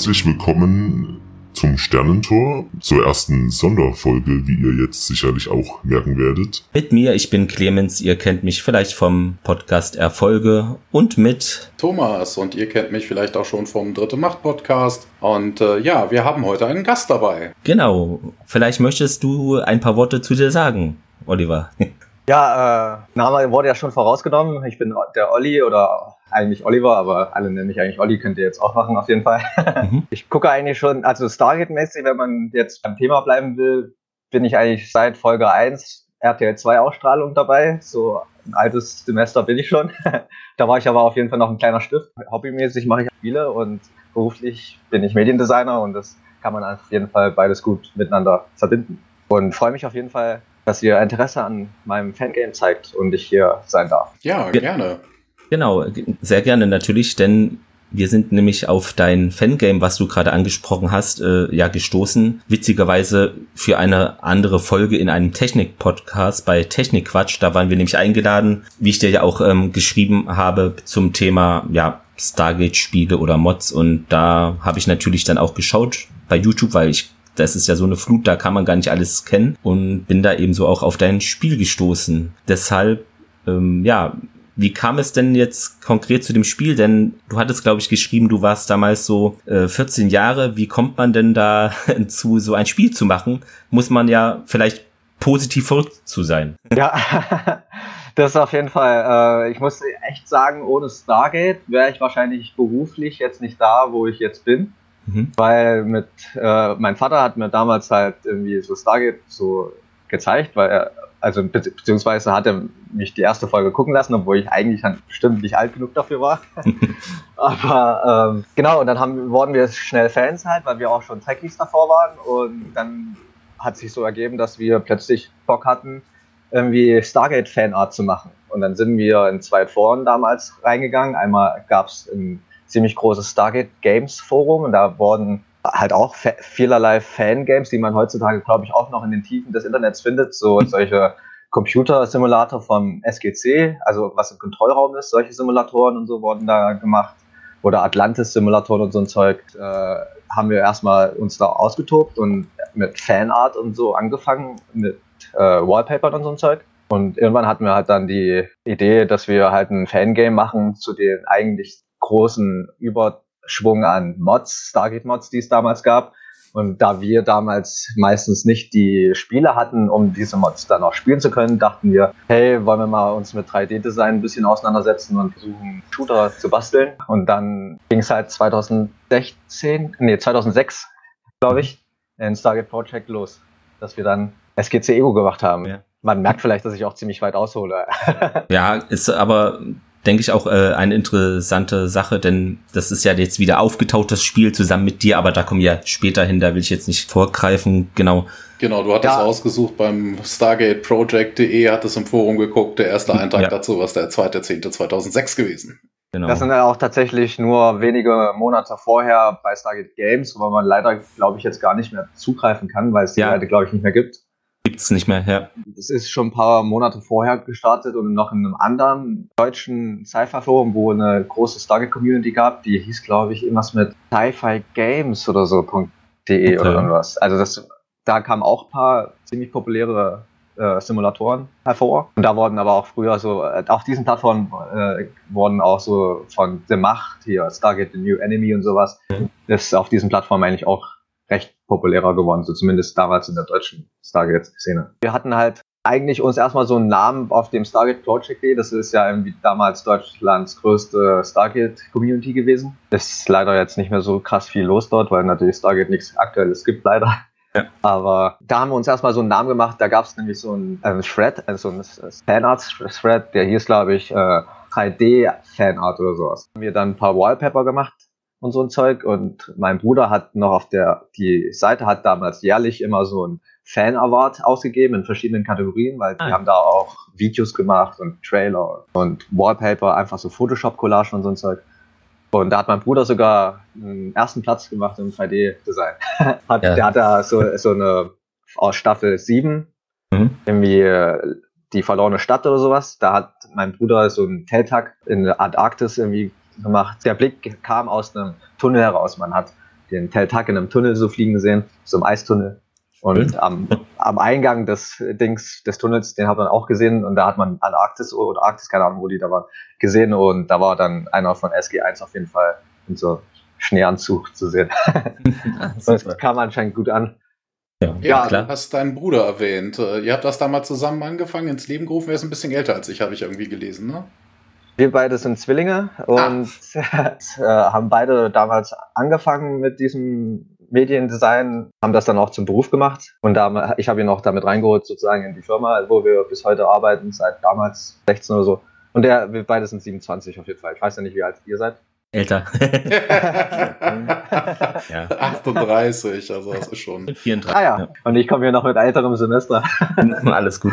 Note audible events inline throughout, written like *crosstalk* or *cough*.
herzlich willkommen zum Sternentor, zur ersten Sonderfolge, wie ihr jetzt sicherlich auch merken werdet. Mit mir, ich bin Clemens, ihr kennt mich vielleicht vom Podcast Erfolge und mit Thomas und ihr kennt mich vielleicht auch schon vom Dritte Macht Podcast. Und äh, ja, wir haben heute einen Gast dabei. Genau, vielleicht möchtest du ein paar Worte zu dir sagen, Oliver. *laughs* Ja, äh, Name wurde ja schon vorausgenommen. Ich bin der Olli oder eigentlich Oliver, aber alle nennen mich eigentlich Olli, könnt ihr jetzt auch machen auf jeden Fall. Mhm. *laughs* Ich gucke eigentlich schon, also Stargate-mäßig, wenn man jetzt beim Thema bleiben will, bin ich eigentlich seit Folge 1 RTL 2 Ausstrahlung dabei. So ein altes Semester bin ich schon. *laughs* da war ich aber auf jeden Fall noch ein kleiner Stift. Hobbymäßig mache ich Spiele und beruflich bin ich Mediendesigner und das kann man auf jeden Fall beides gut miteinander verbinden. Und freue mich auf jeden Fall, dass ihr Interesse an meinem Fangame zeigt und ich hier sein darf. Ja, gerne. Genau, sehr gerne natürlich, denn wir sind nämlich auf dein Fangame, was du gerade angesprochen hast, äh, ja gestoßen. Witzigerweise für eine andere Folge in einem Technik-Podcast bei Technikquatsch. Da waren wir nämlich eingeladen, wie ich dir ja auch ähm, geschrieben habe zum Thema ja Stargate-Spiele oder Mods. Und da habe ich natürlich dann auch geschaut bei YouTube, weil ich das ist ja so eine Flut, da kann man gar nicht alles kennen und bin da eben so auch auf dein Spiel gestoßen. Deshalb, ähm, ja, wie kam es denn jetzt konkret zu dem Spiel? Denn du hattest, glaube ich, geschrieben, du warst damals so äh, 14 Jahre. Wie kommt man denn da *laughs* zu, so ein Spiel zu machen? Muss man ja vielleicht positiv verrückt zu sein. Ja, *laughs* das auf jeden Fall. Äh, ich muss echt sagen, ohne Stargate wäre ich wahrscheinlich beruflich jetzt nicht da, wo ich jetzt bin. Mhm. Weil mit, äh, mein Vater hat mir damals halt irgendwie so Stargate so gezeigt, weil er also be beziehungsweise hat er mich die erste Folge gucken lassen, obwohl ich eigentlich dann bestimmt nicht alt genug dafür war. *laughs* Aber ähm, genau, und dann haben, wurden wir schnell Fans halt, weil wir auch schon Trekkies davor waren. Und dann hat sich so ergeben, dass wir plötzlich Bock hatten, irgendwie Stargate-Fanart zu machen. Und dann sind wir in zwei Foren damals reingegangen. Einmal gab es ein ziemlich großes Stargate Games Forum und da wurden halt auch vielerlei Fangames, die man heutzutage, glaube ich, auch noch in den Tiefen des Internets findet, so *laughs* solche Computersimulator vom SGC, also was im Kontrollraum ist, solche Simulatoren und so wurden da gemacht. Oder Atlantis-Simulatoren und so ein Zeug, äh, haben wir erstmal uns da ausgetobt und mit Fanart und so angefangen, mit äh, Wallpapern und so ein Zeug. Und irgendwann hatten wir halt dann die Idee, dass wir halt ein Fangame machen zu den eigentlich großen über Schwung an Mods, Stargate-Mods, die es damals gab. Und da wir damals meistens nicht die Spiele hatten, um diese Mods dann auch spielen zu können, dachten wir, hey, wollen wir mal uns mit 3D-Design ein bisschen auseinandersetzen und versuchen, Shooter zu basteln. Und dann ging es halt 2016, nee, 2006, glaube ich, in Stargate Project los, dass wir dann SGC Ego gemacht haben. Ja. Man merkt vielleicht, dass ich auch ziemlich weit aushole. ja, ist aber denke ich, auch äh, eine interessante Sache, denn das ist ja jetzt wieder aufgetaucht, das Spiel zusammen mit dir, aber da kommen wir später hin, da will ich jetzt nicht vorgreifen, genau. Genau, du hattest ja. ausgesucht beim StargateProject.de, hattest im Forum geguckt, der erste Eintrag ja. dazu war der 2.10.2006 gewesen. Genau. Das sind ja auch tatsächlich nur wenige Monate vorher bei Stargate Games, wo man leider, glaube ich, jetzt gar nicht mehr zugreifen kann, weil es die ja. Seite, glaube ich, nicht mehr gibt. Gibt's nicht mehr, ja. Es ist schon ein paar Monate vorher gestartet und noch in einem anderen deutschen Sci-Fi-Forum, wo eine große Stargate-Community gab, die hieß, glaube ich, irgendwas mit Sci-Fi Games oder so.de okay. oder irgendwas. Also das, da kamen auch ein paar ziemlich populäre äh, Simulatoren hervor. Und da wurden aber auch früher so, äh, auf diesen Plattformen äh, wurden auch so von The Macht hier, Stargate The New Enemy und sowas, mhm. ist auf diesen Plattformen eigentlich auch recht populärer geworden, so zumindest damals in der deutschen Stargate-Szene. Wir hatten halt eigentlich uns erstmal so einen Namen auf dem Stargate Project Day. Das ist ja irgendwie damals Deutschlands größte Stargate-Community gewesen. Ist leider jetzt nicht mehr so krass viel los dort, weil natürlich Stargate nichts Aktuelles gibt, leider. Ja. Aber da haben wir uns erstmal so einen Namen gemacht. Da gab es nämlich so einen, einen Thread, also einen Fanart-Thread, der hieß, glaube ich, äh, 3D-Fanart oder sowas. Haben wir dann ein paar Wallpaper gemacht und so ein Zeug. Und mein Bruder hat noch auf der, die Seite hat damals jährlich immer so ein Fan Award ausgegeben in verschiedenen Kategorien, weil ah. die haben da auch Videos gemacht und Trailer und Wallpaper, einfach so Photoshop-Collagen und so ein Zeug. Und da hat mein Bruder sogar einen ersten Platz gemacht im 3D-Design. *laughs* hat, ja. Der hat da so, so eine aus Staffel 7, mhm. irgendwie äh, die verlorene Stadt oder sowas. Da hat mein Bruder so einen Teltag in der Antarktis irgendwie gemacht. Der Blick kam aus einem Tunnel heraus. Man hat den Teltak in einem Tunnel so fliegen gesehen, so im Eistunnel. Und am, am Eingang des Dings, des Tunnels, den hat man auch gesehen und da hat man Antarktis oder Arktis, keine Ahnung, wo die da waren, gesehen und da war dann einer von SG1 auf jeden Fall in so Schneeanzug zu sehen. *laughs* das kam anscheinend gut an. Ja, ja klar. du hast deinen Bruder erwähnt. Äh, ihr habt das damals zusammen angefangen, ins Leben gerufen. Er ist ein bisschen älter als ich, habe ich irgendwie gelesen, ne? Wir beide sind Zwillinge und ah. *laughs* haben beide damals angefangen mit diesem Mediendesign, haben das dann auch zum Beruf gemacht und da, ich habe ihn auch damit reingeholt sozusagen in die Firma, wo wir bis heute arbeiten, seit damals 16 oder so. Und der, wir beide sind 27 auf jeden Fall. Ich weiß ja nicht, wie alt ihr seid. Älter. *laughs* ja. 38, also das ist schon. 34. Ah ja. ja. Und ich komme hier noch mit älterem Semester. *laughs* Alles gut.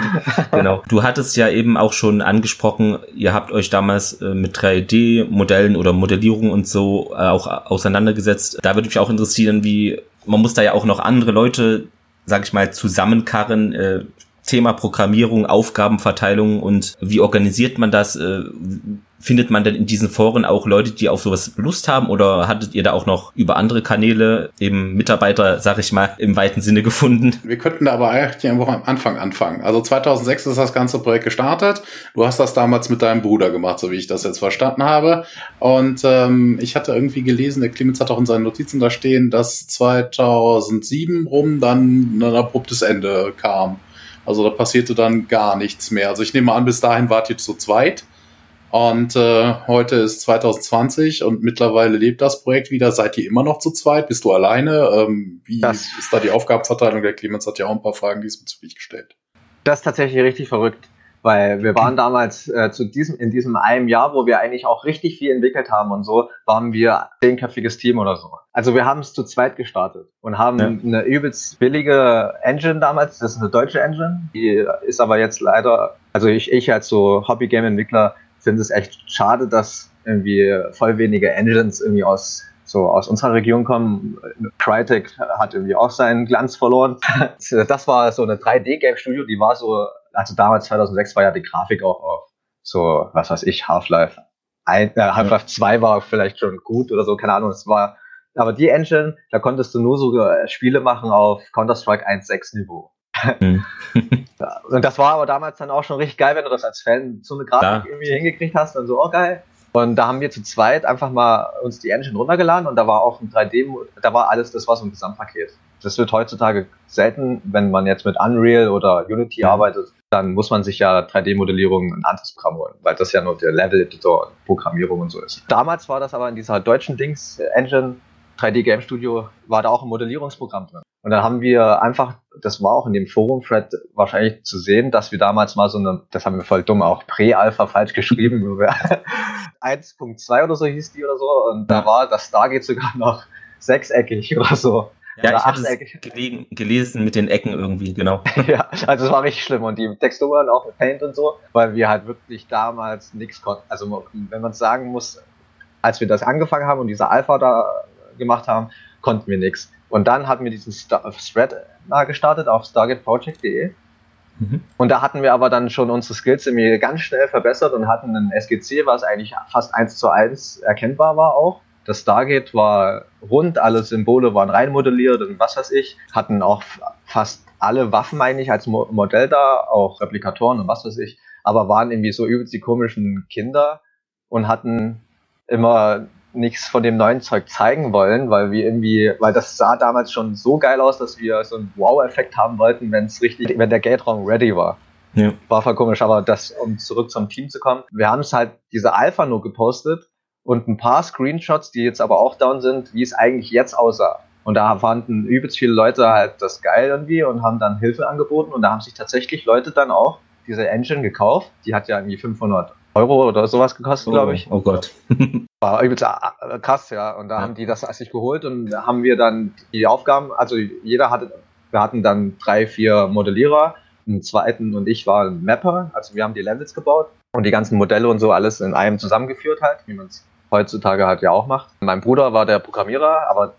Genau. Du hattest ja eben auch schon angesprochen, ihr habt euch damals äh, mit 3D-Modellen oder Modellierung und so äh, auch auseinandergesetzt. Da würde mich auch interessieren, wie man muss da ja auch noch andere Leute, sag ich mal, zusammenkarren. Äh, Thema Programmierung, Aufgabenverteilung und wie organisiert man das? Findet man denn in diesen Foren auch Leute, die auf sowas Lust haben oder hattet ihr da auch noch über andere Kanäle eben Mitarbeiter, sag ich mal, im weiten Sinne gefunden? Wir könnten da aber eigentlich einfach am Anfang anfangen. Also 2006 ist das ganze Projekt gestartet. Du hast das damals mit deinem Bruder gemacht, so wie ich das jetzt verstanden habe. Und ähm, ich hatte irgendwie gelesen, der Clemens hat auch in seinen Notizen da stehen, dass 2007 rum dann ein abruptes Ende kam. Also da passierte dann gar nichts mehr. Also ich nehme an, bis dahin wart ihr zu zweit. Und äh, heute ist 2020 und mittlerweile lebt das Projekt wieder. Seid ihr immer noch zu zweit? Bist du alleine? Ähm, wie das ist da die Aufgabenverteilung? Der Clemens hat ja auch ein paar Fragen diesbezüglich gestellt. Das ist tatsächlich richtig verrückt, weil wir waren damals äh, zu diesem, in diesem einem Jahr, wo wir eigentlich auch richtig viel entwickelt haben und so, waren wir zehnköpfiges Team oder so. Also wir haben es zu zweit gestartet und haben ja. eine übelst billige Engine damals, das ist eine deutsche Engine, die ist aber jetzt leider, also ich, ich als so Hobby-Game-Entwickler finde es echt schade, dass irgendwie voll wenige Engines irgendwie aus so aus unserer Region kommen. Crytek hat irgendwie auch seinen Glanz verloren. *laughs* Das war so eine 3D-Game-Studio, die war so, also damals 2006 war ja die Grafik auch auf so, was weiß ich, Half-Life. Äh, Half-Life 2 war vielleicht schon gut oder so, keine Ahnung. Es war, aber die Engine, da konntest du nur so äh, Spiele machen auf Counter-Strike 1.6 Niveau. Mhm. und das war aber damals dann auch schon richtig geil, wenn du das als Fan so eine Grafik ja. irgendwie hingekriegt hast, dann so, oh geil. Und da haben wir zu zweit einfach mal uns die Engine runtergeladen und da war auch ein 3D, da war alles, das war so ein Gesamtpaket. Das wird heutzutage selten, wenn man jetzt mit Unreal oder Unity ja. arbeitet, dann muss man sich ja 3D-Modellierung ein anderes Programm holen, weil das ja nur der Level-Editor und Programmierung und so ist. Damals war das aber in dieser deutschen Dings-Engine 3D Game Studio war da auch ein Modellierungsprogramm drin. Und dann haben wir einfach, das war auch in dem Forum-Thread wahrscheinlich zu sehen, dass wir damals mal so eine, das haben wir voll dumm, auch Prä-Alpha falsch geschrieben, 1.2 *laughs* oder so hieß die oder so. Und da war das Stargate sogar noch sechseckig oder so. Ja, ich habe es gelesen mit den Ecken irgendwie, genau. *laughs* ja, also es war richtig schlimm und die Texturen auch mit Paint und so, weil wir halt wirklich damals nichts konnten. Also wenn man sagen muss, als wir das angefangen haben und diese Alpha da gemacht haben, konnten wir nichts. Und dann hatten wir diesen Thread mal gestartet auf stargateproject.de. Mhm. Und da hatten wir aber dann schon unsere Skills irgendwie ganz schnell verbessert und hatten ein SGC, was eigentlich fast eins zu eins erkennbar war auch. Das Stargate war rund, alle Symbole waren reinmodelliert und was weiß ich. Hatten auch fast alle Waffen eigentlich als Mo Modell da, auch Replikatoren und was weiß ich. Aber waren irgendwie so übelst die komischen Kinder und hatten immer nichts von dem neuen Zeug zeigen wollen, weil wir irgendwie, weil das sah damals schon so geil aus, dass wir so einen Wow-Effekt haben wollten, wenn es richtig, wenn der Gate-Raum ready war. Ja. War voll komisch, aber das, um zurück zum Team zu kommen, wir haben es halt diese Alpha nur gepostet und ein paar Screenshots, die jetzt aber auch down sind, wie es eigentlich jetzt aussah. Und da fanden übelst viele Leute halt das geil irgendwie und haben dann Hilfe angeboten und da haben sich tatsächlich Leute dann auch diese Engine gekauft. Die hat ja irgendwie 500 Euro oder sowas gekostet, oh, glaube ich. Oh Gott. *laughs* War übelst äh, krass, ja. Und da ja. haben die das sich geholt und da haben wir dann die Aufgaben, also jeder hatte, wir hatten dann drei, vier Modellierer, einen zweiten und ich war ein Mapper, also wir haben die Levels gebaut und die ganzen Modelle und so alles in einem zusammengeführt halt, wie man es heutzutage halt ja auch macht. Mein Bruder war der Programmierer, aber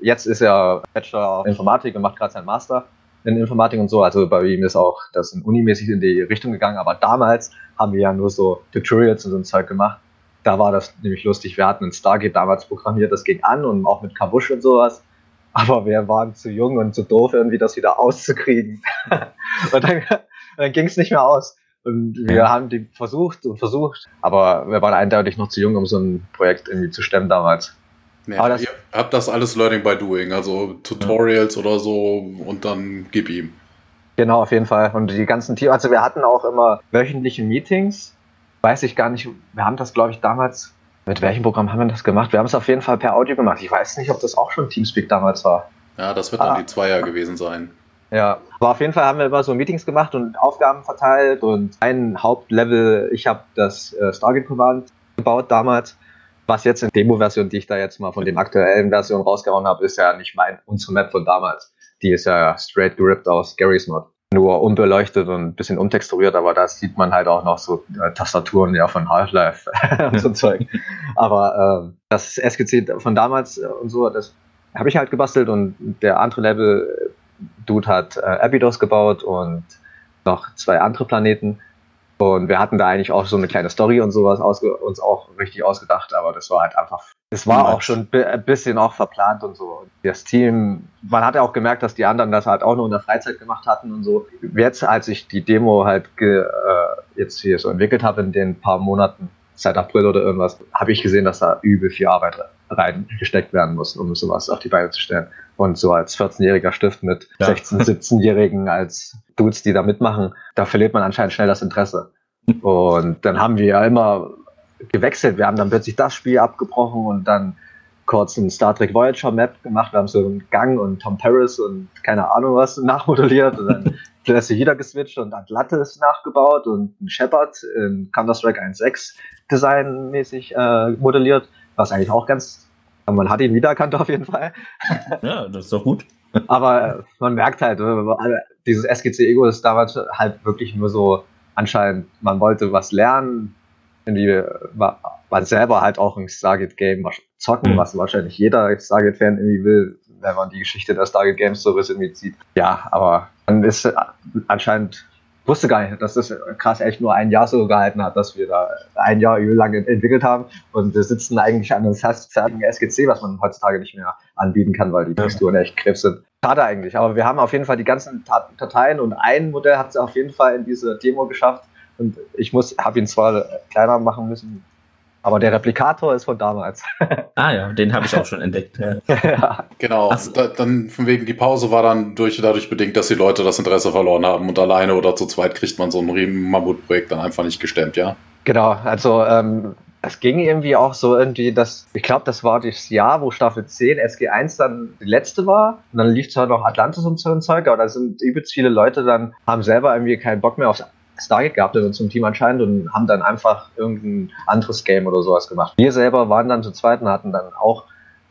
jetzt ist er Bachelor of Informatik und macht gerade seinen Master in Informatik und so. Also bei ihm ist auch das in unimäßig in die Richtung gegangen. Aber damals haben wir ja nur so Tutorials und so ein Zeug gemacht. Da war das nämlich lustig. Wir hatten ein Stargate damals programmiert, das ging an und auch mit Kabusch und sowas. aber wir waren zu jung und zu doof, irgendwie das wieder auszukriegen. *laughs* und dann, dann ging es nicht mehr aus. Und wir ja. haben die versucht und versucht, aber wir waren eindeutig noch zu jung, um so ein Projekt irgendwie zu stemmen damals. Ja, aber das, ihr habt das alles Learning by Doing, also Tutorials ja. oder so und dann gib ihm. Genau, auf jeden Fall. Und die ganzen Teams, also wir hatten auch immer wöchentliche Meetings. Weiß ich gar nicht, wir haben das, glaube ich, damals, mit welchem Programm haben wir das gemacht? Wir haben es auf jeden Fall per Audio gemacht. Ich weiß nicht, ob das auch schon Teamspeak damals war. Ja, das wird dann ah. die Zweier gewesen sein. Ja, aber auf jeden Fall haben wir immer so Meetings gemacht und Aufgaben verteilt und ein Hauptlevel, ich habe das äh, Stargate Command gebaut damals. Was jetzt in Demo-Version, die ich da jetzt mal von dem aktuellen Version rausgehauen habe, ist ja nicht mein, unsere Map von damals. Die ist ja straight gerippt aus Gary's Mod. Nur unbeleuchtet und ein bisschen umtexturiert, aber da sieht man halt auch noch so äh, Tastaturen ja von Half-Life *laughs* und so Zeug. Aber äh, das SGC von damals äh, und so, das habe ich halt gebastelt und der andere Level-Dude hat äh, Abydos gebaut und noch zwei andere Planeten. Und wir hatten da eigentlich auch so eine kleine Story und sowas uns auch richtig ausgedacht, aber das war halt einfach, es war auch schon ein bisschen auch verplant und so. Und das Team, man hat ja auch gemerkt, dass die anderen das halt auch nur in der Freizeit gemacht hatten und so. Jetzt, als ich die Demo halt ge, äh, jetzt hier so entwickelt habe in den paar Monaten, seit April oder irgendwas, habe ich gesehen, dass da übel viel Arbeit reingesteckt werden muss, um sowas auf die Beine zu stellen. Und so als 14-jähriger Stift mit ja. 16-, 17-Jährigen als Dudes, die da mitmachen, da verliert man anscheinend schnell das Interesse. Und dann haben wir ja immer gewechselt. Wir haben dann plötzlich das Spiel abgebrochen und dann kurz ein Star Trek Voyager Map gemacht. Wir haben so einen Gang und Tom Paris und keine Ahnung was nachmodelliert und dann *laughs* plötzlich wieder geswitcht und Atlantis nachgebaut und ein Shepard in Counter-Strike 1.6 designmäßig äh, modelliert, was eigentlich auch ganz man hat ihn wiedererkannt auf jeden Fall. Ja, das ist doch gut. Aber man merkt halt, dieses SGC-Ego ist damals halt wirklich nur so anscheinend, man wollte was lernen, irgendwie war, war selber halt auch ein Stargate-Game zocken, mhm. was wahrscheinlich jeder Stargate-Fan irgendwie will, wenn man die Geschichte der Stargate Games so ein bisschen mitzieht. Ja, aber dann ist anscheinend wusste gar nicht, dass das krass echt nur ein Jahr so gehalten hat, dass wir da ein Jahr lang entwickelt haben. Und wir sitzen eigentlich an einem fertigen SGC, was man heutzutage nicht mehr anbieten kann, weil die Texturen echt krebs sind. Schade eigentlich, aber wir haben auf jeden Fall die ganzen Dateien und ein Modell hat es auf jeden Fall in diese Demo geschafft. Und ich muss, habe ihn zwar kleiner machen müssen, aber der Replikator ist von damals. *laughs* ah ja, den habe ich auch schon entdeckt. Ja. *laughs* Genau. So. Da, dann von wegen die Pause war dann durch, dadurch bedingt, dass die Leute das Interesse verloren haben und alleine oder zu zweit kriegt man so ein Mammutprojekt dann einfach nicht gestemmt, ja? Genau, also ähm, es ging irgendwie auch so irgendwie, dass ich glaube, das war das Jahr, wo Staffel 10 SG1 dann die letzte war. Und dann lief zwar noch Atlantis und so ein Zeug, aber da sind übelst viele Leute dann, haben selber irgendwie keinen Bock mehr aufs Stargate gehabt in unserem Team anscheinend und haben dann einfach irgendein anderes Game oder sowas gemacht. Wir selber waren dann zu zweit und hatten dann auch,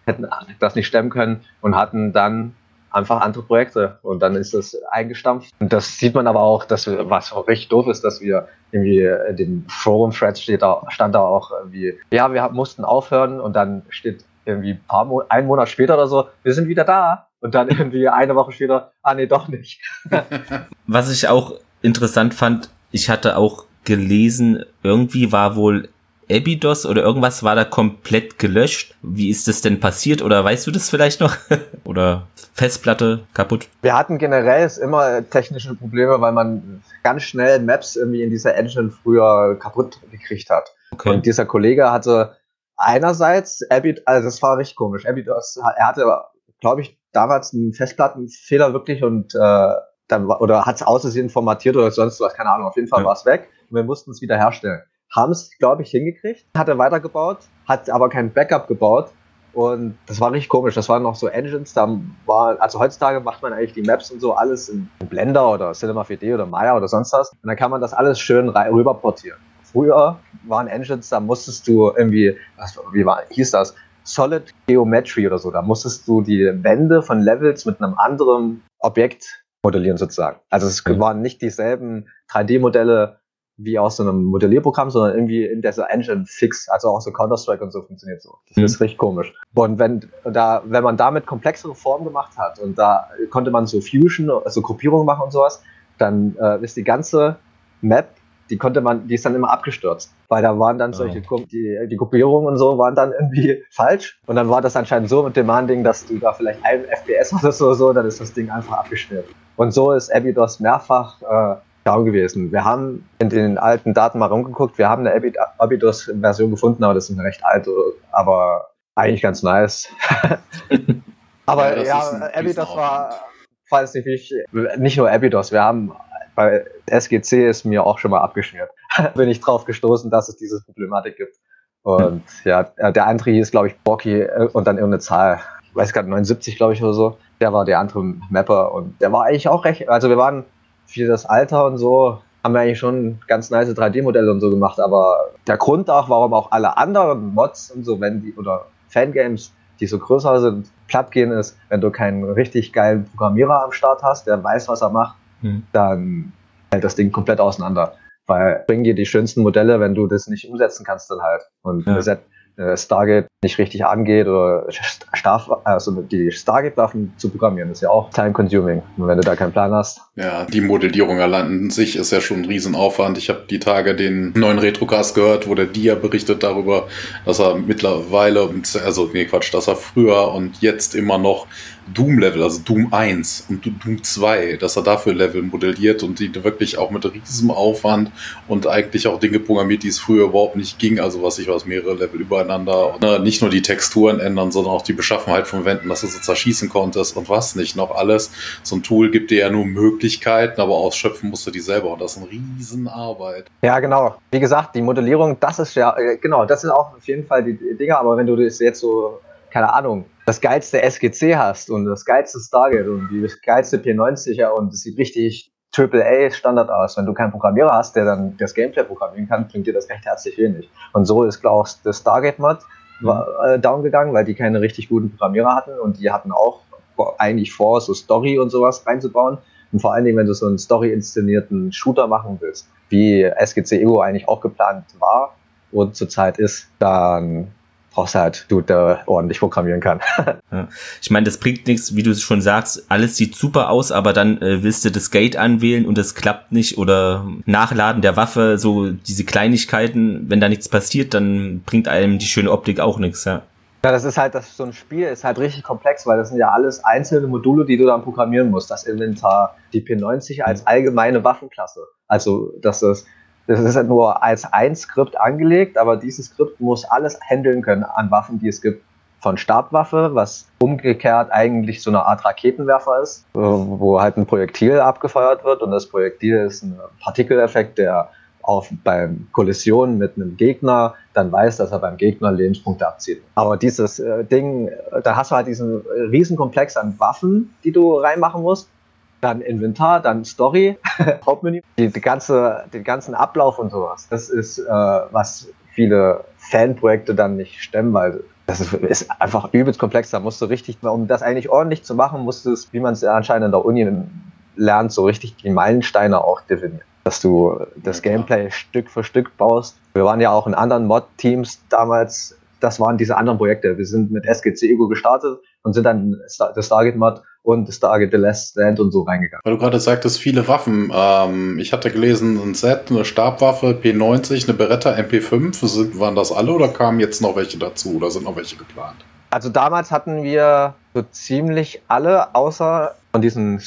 hätten das nicht stemmen können und hatten dann einfach andere Projekte und dann ist das eingestampft. Und das sieht man aber auch, dass wir, was auch richtig doof ist, dass wir irgendwie den Forum-Threads steht da, stand da auch irgendwie, ja, wir mussten aufhören und dann steht irgendwie ein paar Mo ein Monat später oder so, wir sind wieder da. Und dann *laughs* irgendwie eine Woche später, ah nee, doch nicht. Was ich auch interessant fand, ich hatte auch gelesen, irgendwie war wohl Abydos oder irgendwas war da komplett gelöscht. Wie ist das denn passiert? Oder weißt du das vielleicht noch? *laughs* oder Festplatte kaputt? Wir hatten generell immer technische Probleme, weil man ganz schnell Maps irgendwie in dieser Engine früher kaputt gekriegt hat. Okay. Und dieser Kollege hatte einerseits Abydos, also das war richtig komisch. Abydos, er hatte, glaube ich, damals einen Festplattenfehler wirklich und äh, dann, oder hat es außersehen formatiert oder sonst was, keine Ahnung. Auf jeden Fall ja. war es weg und wir mussten es wieder herstellen. Haben es, glaube ich, hingekriegt, hat er weitergebaut, hat aber kein Backup gebaut und das war richtig komisch. Das waren noch so Engines, da war, also heutzutage macht man eigentlich die Maps und so alles in Blender oder Cinema 4D oder Maya oder sonst was. Und dann kann man das alles schön rüber portieren. Früher waren Engines, da musstest du irgendwie, was, wie war, hieß das? Solid Geometry oder so. Da musstest du die Wände von Levels mit einem anderen Objekt modellieren sozusagen. Also es waren nicht dieselben 3D-Modelle wie aus so einem Modellierprogramm, sondern irgendwie in dieser Engine fix, also auch so Counter-Strike und so funktioniert so. Das mhm. ist richtig komisch. Und wenn da, wenn man damit komplexere Formen gemacht hat und da konnte man so Fusion, also Gruppierungen machen und sowas, dann äh, ist die ganze Map, die konnte man, die ist dann immer abgestürzt, weil da waren dann solche, die, die Gruppierungen und so waren dann irgendwie *laughs* falsch und dann war das anscheinend so mit dem Ding, dass du da vielleicht ein FPS *laughs* oder so, so, dann ist das Ding einfach abgeschmiert. Und so ist Abydos mehrfach äh, down gewesen. Wir haben in den alten Daten mal rumgeguckt, wir haben eine Abydos-Version gefunden, aber das ist eine recht alte, aber eigentlich ganz nice. *laughs* aber ja, ja Abydos war, falls nicht, ich, nicht nur Abydos, wir haben bei SGC ist mir auch schon mal abgeschmiert. *laughs* Bin ich drauf gestoßen, dass es diese Problematik gibt. Und ja, der andere hieß, glaube ich, Borky äh, und dann irgendeine Zahl. Ich weiß gerade, 79, glaube ich, oder so. Der war der andere Mapper und der war eigentlich auch recht, also wir waren für das Alter und so, haben wir eigentlich schon ganz nice 3D-Modelle und so gemacht, aber der Grund auch, warum auch alle anderen Mods und so, wenn die, oder Fangames, die so größer sind, platt gehen, ist, wenn du keinen richtig geilen Programmierer am Start hast, der weiß, was er macht, hm. dann hält das Ding komplett auseinander. Weil bringen dir die schönsten Modelle, wenn du das nicht umsetzen kannst, dann halt. Und ja. Äh, Stargate nicht richtig angeht oder *laughs* Star also die Stargate-Waffen zu programmieren, ist ja auch time-consuming. Und wenn du da keinen Plan hast. Ja, die Modellierung allein an sich ist ja schon ein Riesenaufwand. Ich habe die Tage den neuen Retrocast gehört, wo der Dia berichtet darüber, dass er mittlerweile, also nee Quatsch, dass er früher und jetzt immer noch Doom-Level, also Doom 1 und Doom 2, dass er dafür Level modelliert und die wirklich auch mit riesem Aufwand und eigentlich auch Dinge programmiert, die es früher überhaupt nicht ging, also was ich weiß, mehrere Level übereinander. Und, ne, nicht nur die Texturen ändern, sondern auch die Beschaffenheit von Wänden, dass du sie zerschießen konntest und was nicht noch alles. So ein Tool gibt dir ja nur Möglichkeiten, aber ausschöpfen musst du die selber und das ist eine Riesenarbeit. Ja, genau. Wie gesagt, die Modellierung, das ist ja, äh, genau, das sind auch auf jeden Fall die Dinger, aber wenn du das jetzt so keine Ahnung, das geilste SGC hast und das geilste Stargate und die geilste P90er und es sieht richtig AAA Standard aus. Wenn du keinen Programmierer hast, der dann das Gameplay programmieren kann, bringt dir das recht herzlich wenig. Und so ist, glaube ich, das Stargate Mod war, äh, down gegangen, weil die keine richtig guten Programmierer hatten und die hatten auch eigentlich vor, so Story und sowas reinzubauen. Und vor allen Dingen, wenn du so einen story-inszenierten Shooter machen willst, wie SGC Ego eigentlich auch geplant war und zurzeit ist, dann brauchst halt du der ordentlich programmieren kann. *laughs* ja. Ich meine, das bringt nichts, wie du schon sagst, alles sieht super aus, aber dann äh, willst du das Gate anwählen und es klappt nicht oder Nachladen der Waffe, so diese Kleinigkeiten, wenn da nichts passiert, dann bringt einem die schöne Optik auch nichts, ja. Ja, das ist halt, das, so ein Spiel ist halt richtig komplex, weil das sind ja alles einzelne Module, die du dann programmieren musst. Das Inventar, die P90 als mhm. allgemeine Waffenklasse. Also, dass das das ist halt nur als ein Skript angelegt, aber dieses Skript muss alles handeln können an Waffen, die es gibt. Von Stabwaffe, was umgekehrt eigentlich so eine Art Raketenwerfer ist, wo halt ein Projektil abgefeuert wird und das Projektil ist ein Partikeleffekt, der auf beim Kollision mit einem Gegner dann weiß, dass er beim Gegner Lebenspunkte abzieht. Aber dieses äh, Ding, da hast du halt diesen Riesenkomplex an Waffen, die du reinmachen musst dann Inventar, dann Story, *laughs* Hauptmenü, die, die ganze, den ganzen Ablauf und sowas. Das ist, äh, was viele Fanprojekte dann nicht stemmen, weil das ist, ist, einfach übelst komplex. Da musst du richtig, um das eigentlich ordentlich zu machen, musst du es, wie man es anscheinend in der Uni lernt, so richtig die Meilensteine auch definieren. Dass du das Gameplay Stück für Stück baust. Wir waren ja auch in anderen Mod-Teams damals. Das waren diese anderen Projekte. Wir sind mit SGC Ego gestartet und sind dann das Stargate Mod und Stargate The Last Stand und so reingegangen. Weil du gerade sagtest, viele Waffen. Ähm, ich hatte gelesen, ein Set, eine Stabwaffe, P90, eine Beretta MP5. Sind, waren das alle oder kamen jetzt noch welche dazu oder sind noch welche geplant? Also damals hatten wir so ziemlich alle, außer von diesen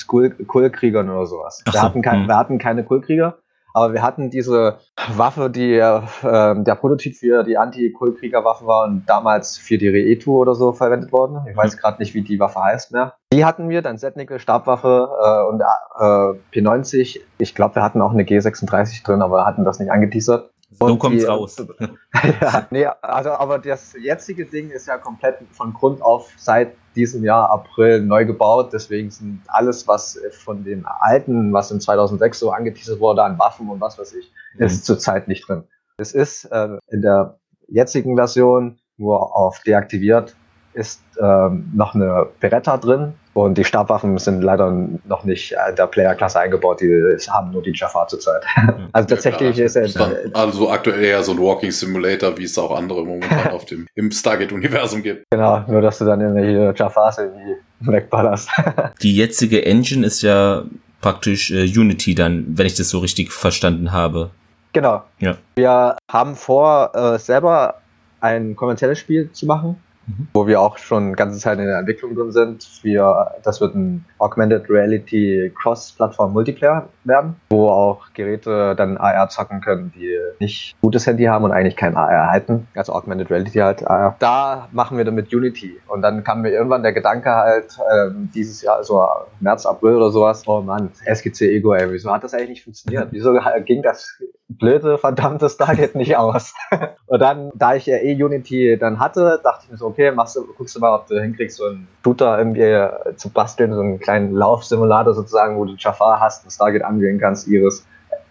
Kullkriegern oder sowas. Wir, hatten kein, hm. wir hatten keine Kullkrieger. Aber wir hatten diese Waffe, die äh, der Prototyp für die Anti-Kultkrieger-Waffe war und damals für die Reetu oder so verwendet worden. Ich weiß mhm. gerade nicht, wie die Waffe heißt mehr. Die hatten wir, dann Setnickel, Stabwaffe äh, und äh, P90. Ich glaube, wir hatten auch eine G36 drin, aber hatten das nicht angeteasert. So kommt es raus. *laughs* ja, nee, also, aber das jetzige Ding ist ja komplett von Grund auf seit diesem Jahr April neu gebaut. Deswegen sind alles, was von den alten, was in 2006 so angeteasert wurde an Waffen und was weiß ich, mhm. ist zurzeit nicht drin. Es ist äh, in der jetzigen Version nur auf deaktiviert ist ähm, noch eine Beretta drin und die Stabwaffen sind leider noch nicht in der Player-Klasse eingebaut, die haben nur die Jafar zurzeit. *laughs* Also tatsächlich ja, ist er. Also aktuell eher so ein Walking Simulator, wie es auch andere momentan *laughs* auf dem im Stargate-Universum gibt. Genau, nur dass du dann irgendwelche Jafars irgendwie wegballerst. *laughs* Die jetzige Engine ist ja praktisch äh, Unity dann, wenn ich das so richtig verstanden habe. Genau. Ja. Wir haben vor, äh, selber ein kommerzielles Spiel zu machen mhm. wo wir auch schon ganze Zeit in der Entwicklung drin sind. Wir, das wird ein Augmented Reality Cross-Plattform Multiplayer werden, wo auch Geräte dann AR zocken können, die nicht gutes Handy haben und eigentlich kein AR halten. Also Augmented Reality halt AR. Da machen wir dann mit Unity. Und dann kam mir irgendwann der Gedanke halt, äh, dieses Jahr, so März, April oder sowas, oh Mann, SGC Ego, ey, wieso hat das eigentlich nicht funktioniert? Wieso ging das blöde, verdammte Stargate nicht aus? *laughs* und dann, da ich ja eh Unity dann hatte, dachte ich mir so, okay, machst du, guckst du mal, ob du hinkriegst, so einen Shooter irgendwie zu basteln, so einen kleinen Laufsimulator sozusagen, wo du Jafar hast und Stargate angehen kannst, Iris,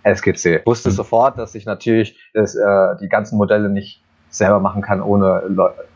SGC. Ich wusste mhm. sofort, dass ich natürlich das, äh, die ganzen Modelle nicht selber machen kann, ohne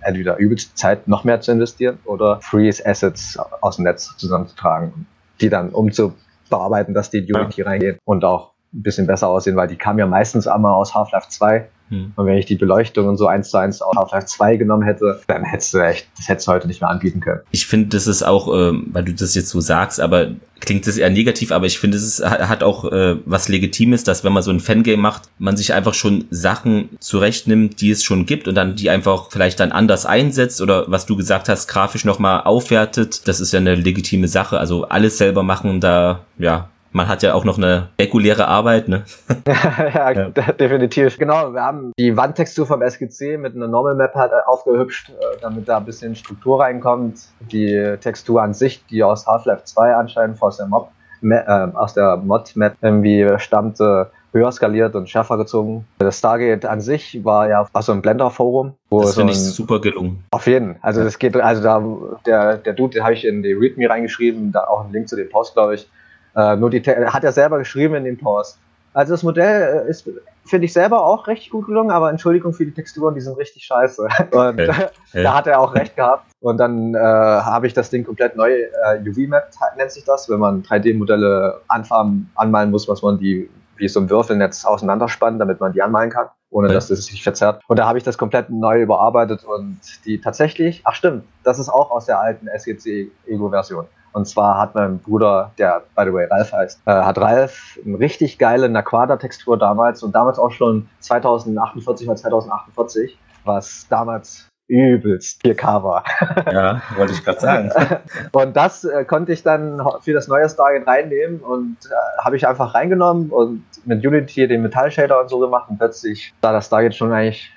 entweder übelst Zeit noch mehr zu investieren oder Freeze Assets aus dem Netz zusammenzutragen, die dann umzubearbeiten, dass die in Unity ja. reingehen und auch ein bisschen besser aussehen, weil die kamen ja meistens einmal aus Half-Life 2 hm. Und wenn ich die Beleuchtung und so eins zu eins auf Half-Life 2 genommen hätte, dann hättest du echt, das hättest du heute nicht mehr anbieten können. Ich finde, das ist auch, äh, weil du das jetzt so sagst, aber klingt das eher negativ, aber ich finde, es ist, hat auch äh, was Legitimes, dass wenn man so ein Fangame macht, man sich einfach schon Sachen zurechtnimmt, die es schon gibt und dann die einfach vielleicht dann anders einsetzt oder was du gesagt hast, grafisch nochmal aufwertet. Das ist ja eine legitime Sache. Also alles selber machen, da, ja, man hat ja auch noch eine reguläre Arbeit, ne? *laughs* ja, ja, definitiv. Genau, wir haben die Wandtextur vom SGC mit einer Normal Map halt äh, aufgehübscht, äh, damit da ein bisschen Struktur reinkommt. Die Textur an sich, die aus Half-Life 2 anscheinend aus der Mob, äh, aus der Mod-Map irgendwie stammte, höher skaliert und schärfer gezogen. Das Stargate an sich war ja aus so einem Blender-Forum. Das finde so ich super gelungen. Auf jeden. Also das geht, also da, der, der Dude, den habe ich in die README reingeschrieben, da auch einen Link zu dem Post, glaube ich äh, nur die hat er selber geschrieben in den Post. Also das Modell äh, ist, finde ich selber auch recht gut gelungen, aber Entschuldigung für die Texturen, die sind richtig scheiße. *laughs* Und hey. *laughs* Hey. da hat er auch recht gehabt. Und dann äh, habe ich das Ding komplett neu, äh, UV-Map nennt sich das, wenn man 3D-Modelle anfarben, anmalen muss, was man die wie so ein Würfelnetz auseinanderspannt, damit man die anmalen kann, ohne okay. dass es sich verzerrt. Und da habe ich das komplett neu überarbeitet und die tatsächlich, ach stimmt, das ist auch aus der alten SGC Ego-Version. Und zwar hat mein Bruder, der by the way Ralf heißt, äh, hat Ralf eine richtig geile Naquada-Textur damals und damals auch schon 2048 mal 2048, was damals übelst 4K war. *laughs* Ja, wollte ich gerade sagen. *laughs* und das äh, konnte ich dann für das neue Stargate reinnehmen und äh, habe ich einfach reingenommen und mit Unity den Metall-Shader und so gemacht und plötzlich sah das Stargate schon eigentlich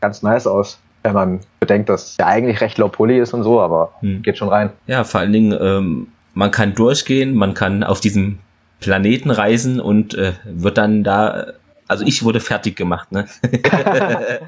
ganz nice aus wenn man bedenkt, dass ja eigentlich recht low poly ist und so, aber hm. geht schon rein. Ja, vor allen Dingen, ähm, man kann durchgehen, man kann auf diesem Planeten reisen und äh, wird dann da, also ich wurde fertig gemacht, ne? *laughs* ja,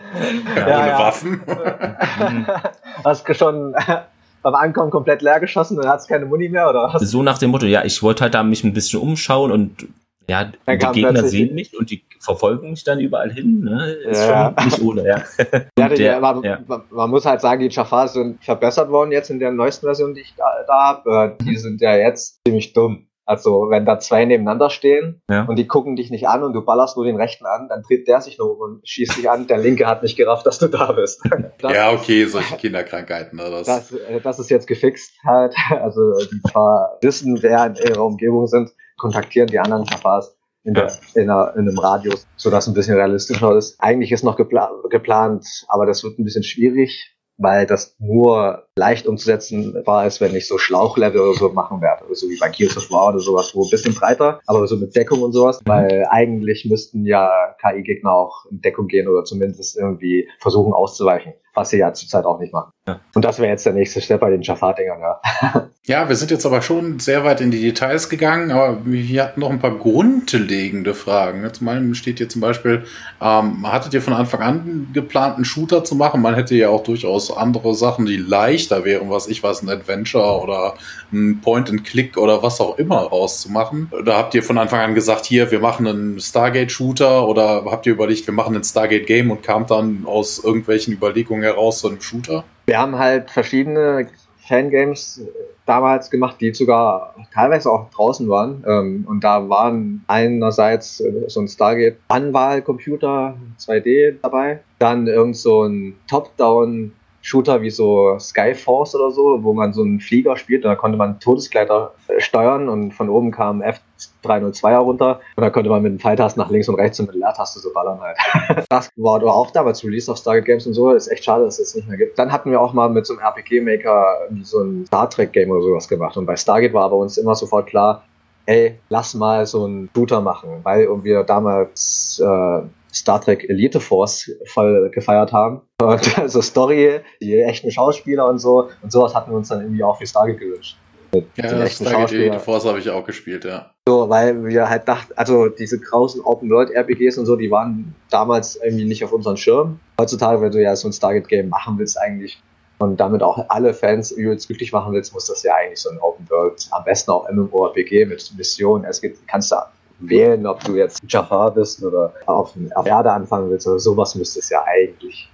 ohne ja. Waffen. *laughs* Hast du schon *laughs* beim Ankommen komplett leer geschossen und hast keine Muni mehr, oder? So nach dem Motto, ja, ich wollte halt da mich ein bisschen umschauen und ja, die Gegner sehen mich und die verfolgen mich dann überall hin. Ne? Ist ja. schon nicht ohne, ja. *laughs* ja, der, man, ja. man, muss halt sagen, die Jafars sind verbessert worden jetzt in der neuesten Version, die ich da, da habe. Äh, die sind ja jetzt ziemlich dumm. Also, wenn da zwei nebeneinander stehen ja. und die gucken dich nicht an und du ballerst nur den rechten an, dann dreht der sich nur um und schießt dich an. Der linke hat nicht gerafft, dass du da bist. *laughs* Das, ja, okay, solche Kinderkrankheiten. Ne, das. Das, äh, das ist jetzt gefixt halt. *laughs* Also, die paar wissen, wer in ihrer Umgebung sind kontaktieren die anderen Jafars in, der, in, einer, in einem Radius, sodass ein bisschen realistischer ist. Eigentlich ist noch gepla geplant, aber das wird ein bisschen schwierig, weil das nur leicht umzusetzen war, als wenn ich so Schlauchlevel oder so machen werde, so wie bei Gears of War oder sowas, wo ein bisschen breiter, aber so mit Deckung und sowas, mhm. weil eigentlich müssten ja KI-Gegner auch in Deckung gehen oder zumindest irgendwie versuchen auszuweichen was sie ja zurzeit auch nicht machen. Ja. Und das wäre jetzt der nächste Step bei den Jafar-Dingern, ja. *laughs* ja, wir sind jetzt aber schon sehr weit in die Details gegangen, aber wir hatten noch ein paar grundlegende Fragen. Zum einen steht hier zum Beispiel, ähm, hattet ihr von Anfang an geplant, einen Shooter zu machen? Man hätte ja auch durchaus andere Sachen, die leichter wären, was ich weiß, ein Adventure oder ein Point-and-Click oder was auch immer rauszumachen. Da habt ihr von Anfang an gesagt, hier, wir machen einen Stargate-Shooter oder habt ihr überlegt, wir machen ein Stargate-Game und kam dann aus irgendwelchen Überlegungen heraus zu einem Shooter? Wir haben halt verschiedene Fangames damals gemacht, die sogar teilweise auch draußen waren. Ähm, und da waren einerseits so ein Stargate-Anwahl-Computer 2D dabei, dann irgend so ein Top-Down Shooter wie so Skyforce oder so, wo man so einen Flieger spielt und da konnte man Todesgleiter äh, steuern und von oben kam F302 herunter und da konnte man mit dem Pfeiltasten nach links und rechts und mit der Leertaste so ballern halt. *laughs* das war aber auch damals Release auf Stargate Games und so, ist echt schade, dass es das nicht mehr gibt. Dann hatten wir auch mal mit so einem RPG-Maker so ein Star Trek Game oder sowas gemacht und bei Stargate war aber uns immer sofort klar, ey, lass mal so einen Shooter machen, weil wir damals äh, Star Trek Elite Force voll gefeiert haben. Und *laughs* also Story, die echten Schauspieler und so. Und sowas hatten wir uns dann irgendwie auch für Stargate gewünscht. Mit ja, das Stargate Elite Force habe ich auch gespielt, ja. So, weil wir halt dachten, also diese grausen Open World RPGs und so, die waren damals irgendwie nicht auf unseren Schirm. Heutzutage, wenn du ja so ein Stargate Game machen willst, eigentlich und damit auch alle Fans übelst glücklich machen willst, muss das ja eigentlich so ein Open World, am besten auch MMORPG mit Missionen. Es gibt, kannst du wählen, ob du jetzt Jafar bist oder auf, auf Erde anfangen willst oder sowas müsste es ja eigentlich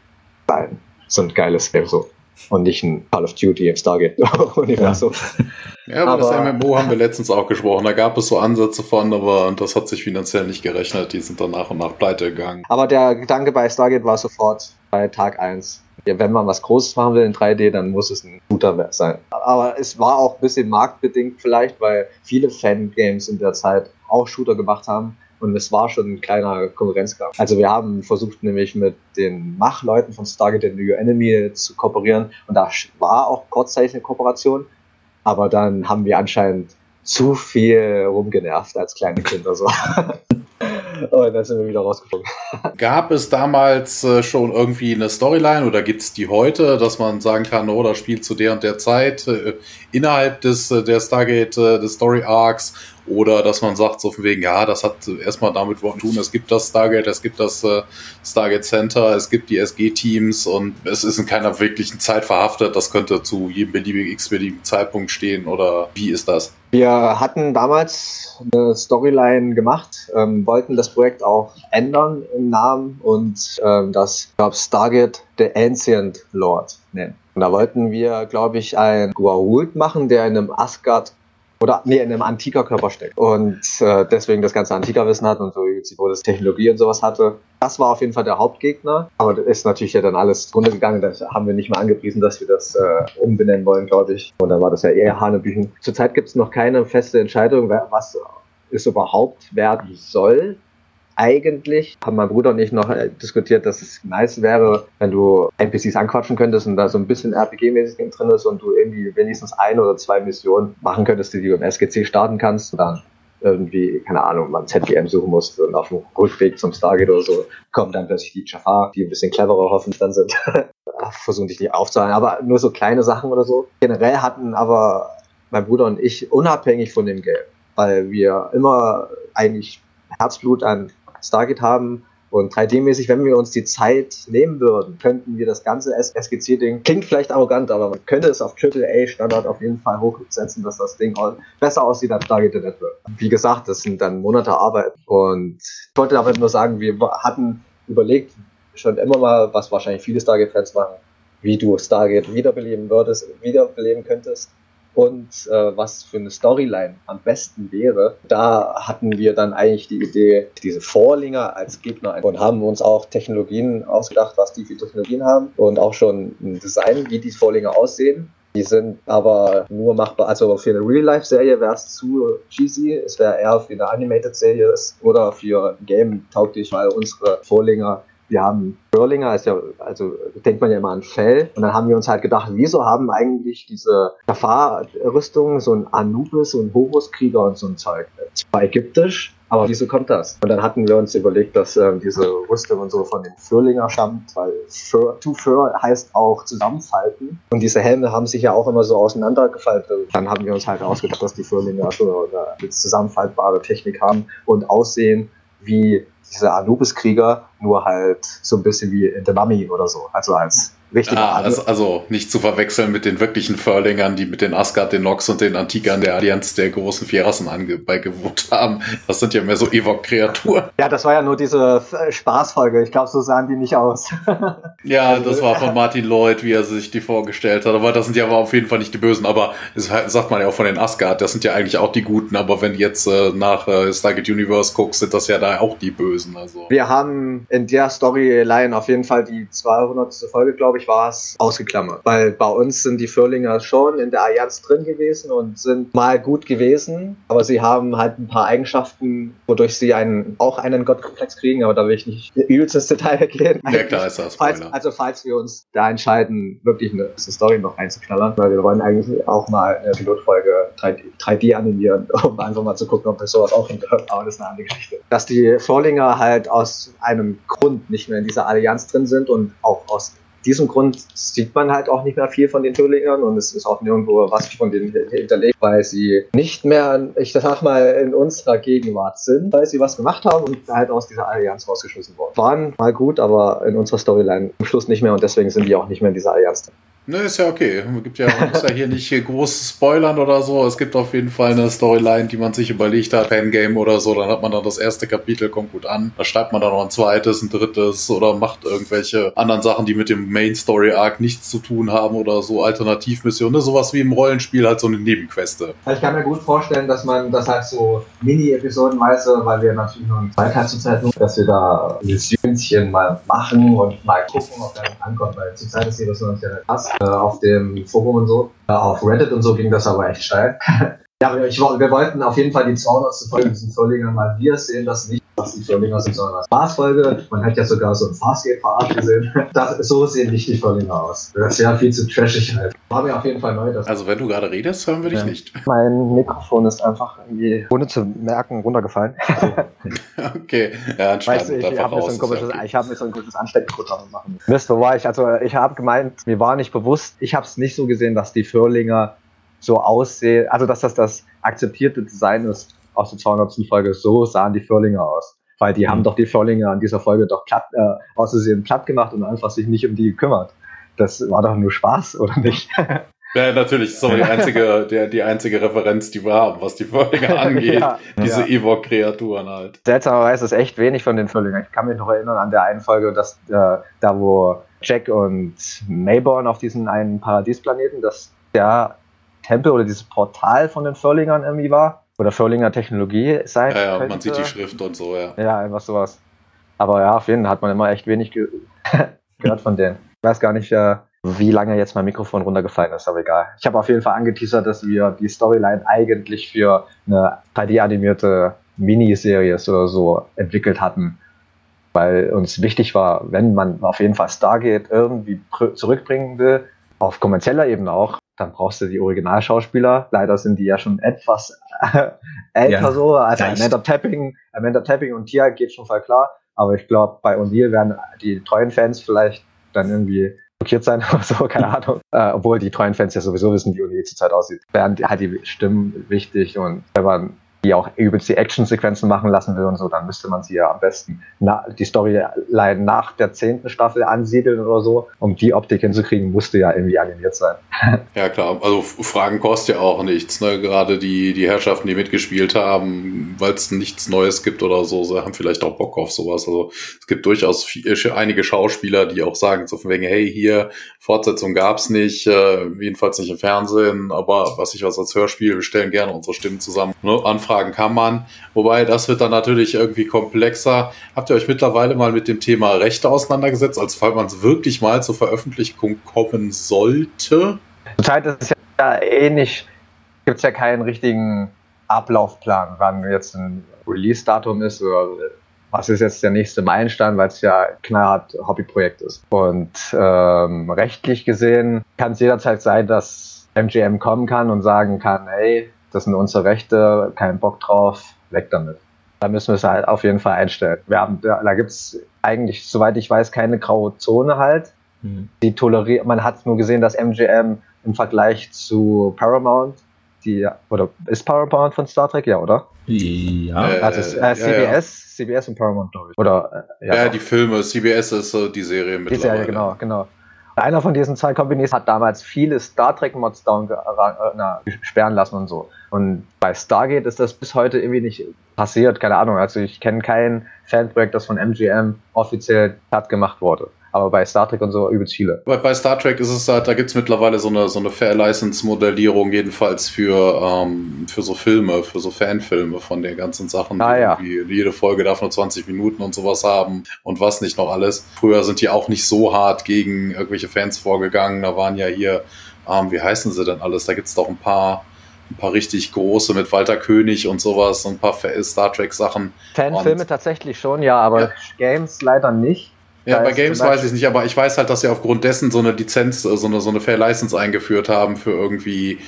sein. So ein geiles Game so. Und nicht ein Call of Duty im Stargate-Universum. Ja. ja, aber, aber, das MMO haben wir letztens auch gesprochen. Da gab es so Ansätze von, aber das hat sich finanziell nicht gerechnet. Die sind dann nach und nach pleite gegangen. Aber der Gedanke bei Stargate war sofort bei Tag 1 ja, wenn man was Großes machen will in 3D, dann muss es ein Shooter sein. Aber es war auch ein bisschen marktbedingt vielleicht, weil viele Fangames in der Zeit auch Shooter gemacht haben. Und es war schon ein kleiner Konkurrenzkampf. Also wir haben versucht nämlich mit den Machleuten von Stargate and New Enemy zu kooperieren. Und da war auch kurzzeitig eine Kooperation. Aber dann haben wir anscheinend zu viel rumgenervt als kleine Kinder so. *laughs* Und dann sind wir wieder rausgeflogen. *laughs* Gab es damals äh, schon irgendwie eine Storyline oder gibt es die heute, dass man sagen kann, oh, das spielt zu der und der Zeit äh, innerhalb des äh, der Stargate, äh, des Story Arcs oder dass man sagt, so von wegen, ja, das hat erstmal damit zu tun, es gibt das Stargate, es gibt das äh, Stargate Center, es gibt die SG-Teams und es ist in keiner wirklichen Zeit verhaftet. Das könnte zu jedem beliebigen x-beliebigen Zeitpunkt stehen oder wie ist das? Wir hatten damals eine Storyline gemacht, ähm, wollten das Projekt auch ändern im Namen und ähm, das, glaube, Stargate The Ancient Lord nennen. Und da wollten wir, glaube ich, ein Gua'uld machen, der in einem Asgard oder nee, in einem antiker Körper steckt und äh, deswegen das ganze Antikerwissen hat und so wo das Technologie und sowas hatte. Das war auf jeden Fall der Hauptgegner, aber das ist natürlich ja dann alles runtergegangen. Das haben wir nicht mal angepriesen, dass wir das äh, umbenennen wollen, glaube ich. Und dann war das ja eher Hanebüchen. Zurzeit gibt es noch keine feste Entscheidung, was es überhaupt werden soll eigentlich haben mein Bruder und ich noch äh, diskutiert, dass es nice wäre, wenn du NPCs anquatschen könntest und da so ein bisschen RPG-mäßig drin ist und du irgendwie wenigstens ein oder zwei Missionen machen könntest, die du im SGC starten kannst und dann irgendwie, keine Ahnung, man ZPM suchen muss und auf dem Rückweg zum Stargate oder so kommen dann plötzlich die Jafar, die ein bisschen cleverer hoffentlich dann sind. *laughs* Versuchen dich nicht aufzuhalten, aber nur so kleine Sachen oder so. Generell hatten aber mein Bruder und ich unabhängig von dem Game, weil wir immer eigentlich Herzblut an Stargate haben und 3D-mäßig, wenn wir uns die Zeit nehmen würden, könnten wir das ganze SGC-Ding, klingt vielleicht arrogant, aber man könnte es auf AAA-Standard auf jeden Fall hochsetzen, dass das Ding besser aussieht als Stargate Network. Wie gesagt, das sind dann Monate Arbeit. Und ich wollte damit nur sagen, wir hatten überlegt, schon immer mal, was wahrscheinlich viele Stargate-Fans machen, wie du Stargate wiederbeleben würdest, wiederbeleben könntest und äh, was für eine Storyline am besten wäre. Da hatten wir dann eigentlich die Idee, diese Vorlinger als Gegner und haben uns auch Technologien ausgedacht, was die für Technologien haben und auch schon ein Design, wie die Vorlinger aussehen. Die sind aber nur machbar, also für eine Real-Life-Serie wäre es zu cheesy, es wäre eher für eine Animated-Serie oder für ein Game tauglich, weil unsere Vorlinger wir haben Burlinger, ist ja, also denkt man ja immer an Fell. Und dann haben wir uns halt gedacht, wieso haben eigentlich diese Jafar-Rüstungen so ein Anubis, so ein Horus-Krieger und so ein Zeug? Zwar ägyptisch, aber wieso kommt das? Und dann hatten wir uns überlegt, dass ähm, diese Rüstung und so von den Furlinger stammt, weil Fur, to Fur heißt auch zusammenfalten. Und diese Helme haben sich ja auch immer so auseinandergefaltet. Dann haben wir uns halt ausgedacht, dass die Furlinger schon eine zusammenfaltbare Technik haben und aussehen wie diese Anubis-Krieger, nur halt so ein bisschen wie in The Mummy oder so. Also als Richtiger ah, also, also, nicht zu verwechseln mit den wirklichen Furlingern, die mit den Asgard, den Nox und den Antikern der Allianz der großen Vierassen beigewohnt haben. Das sind ja mehr so Evok-Kreaturen. Ja, das war ja nur diese Spaßfolge. Ich glaube, so sahen die nicht aus. *laughs* ja, also, das war von Martin Lloyd, wie er sich die vorgestellt hat. Aber das sind ja aber auf jeden Fall nicht die Bösen. Aber das sagt man ja auch von den Asgard, das sind ja eigentlich auch die Guten. Aber wenn du jetzt äh, nach äh, Stargate Universe guckst, sind das ja da auch die Bösen. Also. Wir haben in der Storyline auf jeden Fall die 200. Folge, glaube ich, ich, war es ausgeklammert. Weil bei uns sind die Firlinger schon in der Allianz drin gewesen und sind mal gut gewesen, aber sie haben halt ein paar Eigenschaften, wodurch sie einen, auch einen Gottkomplex kriegen, aber da will ich nicht *laughs* übelst ins Detail gehen. Ja, klar ist das. Falls, also falls wir uns da entscheiden, wirklich eine, Story noch reinzuknallern, weil wir wollen eigentlich auch mal eine Pilotfolge 3D, 3D animieren, *laughs* um einfach mal zu gucken, ob wir sowas auch hingehört. Aber das ist eine andere Geschichte. Dass die Vorlinger halt aus einem Grund nicht mehr in dieser Allianz drin sind und auch aus diesem Grund sieht man halt auch nicht mehr viel von den Türlingern und es ist auch nirgendwo was von denen hinterlegt, weil sie nicht mehr, ich sag mal, in unserer Gegenwart sind, weil sie was gemacht haben und halt aus dieser Allianz rausgeschmissen wurden. Waren mal gut, aber in unserer Storyline am Schluss nicht mehr und deswegen sind die auch nicht mehr in dieser Allianz drin. Ne, ist ja okay. Gibt ja, man muss ja hier nicht groß spoilern oder so. Es gibt auf jeden Fall eine Storyline, die man sich überlegt hat, Fangame oder so. Dann hat man dann das erste Kapitel, kommt gut an. Da schreibt man dann noch ein zweites, ein drittes oder macht irgendwelche anderen Sachen, die mit dem Main Story Arc nichts zu tun haben oder so Alternativmissionen. Ne? Sowas wie im Rollenspiel halt so eine Nebenqueste. Ich kann mir gut vorstellen, dass man das halt so Mini-Episodenweise, weil wir natürlich eine Zeit halt zur Zeit nur, dass wir da Missionchen mal machen und mal gucken, ob der ankommt. Weil zur Zeit ist hier das noch nicht der Pass auf dem Forum und so. Äh, auf Reddit und so ging das aber echt steil. *laughs* ja, wir, ich, wir wollten auf jeden Fall die 200. Folge diesen Vorlegern mal wir sehen das nicht was die Förlinger sind, sondern als Spaßfolge. Man hat ja sogar so ein Farscape-Verarscht gesehen. Das, so sehen nicht die Förlinger aus. Das ist ja viel zu trashig halt. Haben wir auf jeden Fall neu. Also wenn du gerade redest, hören wir dich ja. nicht. Mein Mikrofon ist einfach irgendwie, ohne zu merken, runtergefallen. *laughs* okay, ja, weißt du, ich habe mir, so ein komisches, okay. hab mir so ein komisches Ansteckprogramm machen Mist, wo war ich? Also ich habe gemeint, mir war nicht bewusst, ich habe es nicht so gesehen, dass die Förlinger so aussehen, also dass das das akzeptierte Design ist aus der 200. Folge, so sahen die Förlinger aus. Weil die mhm. haben doch die Förlinger an dieser Folge doch platt, äh, auszusehen platt gemacht und einfach sich nicht um die gekümmert. Das war doch nur Spaß, *laughs* oder nicht? Ja, natürlich, so die einzige, der, die einzige Referenz, die wir haben, was die Förlinger *laughs* angeht. ja, Diese ja. Ewok-Kreaturen halt. Seltsamerweise ist echt wenig von den Förlingern. Ich kann mich noch erinnern an der einen Folge, dass äh, da wo Jack und Mayborn auf diesen einen Paradiesplaneten, dass der Tempel oder dieses Portal von den Förlingern irgendwie war oder Förlinger Technologie sein. Ja, ja könnte. man sieht die Schrift und so, ja. Ja, einfach sowas. Aber ja, auf jeden Fall hat man immer echt wenig ge *laughs* gehört von denen. Ich weiß gar nicht, äh, wie lange jetzt mein Mikrofon runtergefallen ist, aber egal. Ich habe auf jeden Fall angeteasert, dass wir die Storyline eigentlich für eine 3D-animierte Miniserie oder so entwickelt hatten, weil uns wichtig war, wenn man auf jeden Fall Stargate irgendwie zurückbringen will, auf kommerzieller Ebene auch, dann brauchst du die Originalschauspieler. Leider sind die ja schon etwas *laughs* älter ja, so. Also Amanda Tapping, Amanda Tapping und Tia geht schon voll klar. Aber ich glaube, bei O'Neill werden die treuen Fans vielleicht dann irgendwie blockiert sein *laughs* oder so, keine Ahnung. Äh, obwohl die treuen Fans ja sowieso wissen, wie O'Neill zurzeit aussieht. Wären halt die Stimmen wichtig und wenn man die auch übelst die Actionsequenzen machen lassen will und so, dann müsste man sie ja am besten na, die Storyline nach der zehnten Staffel ansiedeln oder so. Um die Optik hinzukriegen, musste ja irgendwie animiert sein. *laughs* Ja klar, also Fragen kostet ja auch nichts. Ne? Gerade die, die Herrschaften, die mitgespielt haben, weil es nichts Neues gibt oder so, sie haben vielleicht auch Bock auf sowas. Also es gibt durchaus viel, einige Schauspieler, die auch sagen, so von wegen, hey, hier, Fortsetzung gab's nicht, äh, jedenfalls nicht im Fernsehen, aber was ich was als Hörspiel, wir stellen gerne unsere Stimmen zusammen. Ne? Anfragen kann man. Wobei, das wird dann natürlich irgendwie komplexer. Habt ihr euch mittlerweile mal mit dem Thema Rechte auseinandergesetzt, als falls man es wirklich mal zur Veröffentlichung kommen sollte? Zurzeit ist es ja nicht, gibt es ja keinen richtigen Ablaufplan, wann jetzt ein Release-Datum ist oder was ist jetzt der nächste Meilenstein, weil es ja knallhart Hobbyprojekt ist. Und ähm, rechtlich gesehen kann es jederzeit sein, dass MGM kommen kann und sagen kann, hey, das sind unsere Rechte, kein Bock drauf, weg damit. Da müssen wir es halt auf jeden Fall einstellen. Wir haben, da, da gibt es eigentlich, soweit ich weiß, keine graue Zone halt. Mhm. Die toleriert, man hat nur gesehen, dass MGM im Vergleich zu Paramount, die, oder ist Paramount von Star Trek, ja, oder? Ja. Also äh, CBS, ja, ja. CBS und Paramount, glaube ich. Oder, äh, ja, ja die Filme, CBS ist so die Serie mit. Die Serie, genau, genau. Einer von diesen zwei Companies hat damals viele Star Trek Mods down äh, sperren lassen und so. Und bei Stargate ist das bis heute irgendwie nicht passiert, keine Ahnung. Also ich kenne kein Fanprojekt, das von MGM offiziell platt gemacht wurde. Aber bei Star Trek und so übelst viele. Bei, bei Star Trek ist es halt, da gibt es mittlerweile so eine, so eine Fair-License-Modellierung, jedenfalls für, ähm, für so Filme, für so Fanfilme von den ganzen Sachen. Ah, ja. Jede Folge darf nur 20 Minuten und sowas haben und was nicht noch alles. Früher sind die auch nicht so hart gegen irgendwelche Fans vorgegangen. Da waren ja hier, ähm, wie heißen sie denn alles? Da gibt es doch ein paar ein paar richtig große mit Walter König und sowas, ein paar Star Trek Sachen. Fanfilme tatsächlich schon, ja, aber ja. Games leider nicht. Ja, da bei Games weiß ich nicht, aber ich weiß halt, dass sie aufgrund dessen so eine Lizenz, so eine, so eine Fair License eingeführt haben für irgendwie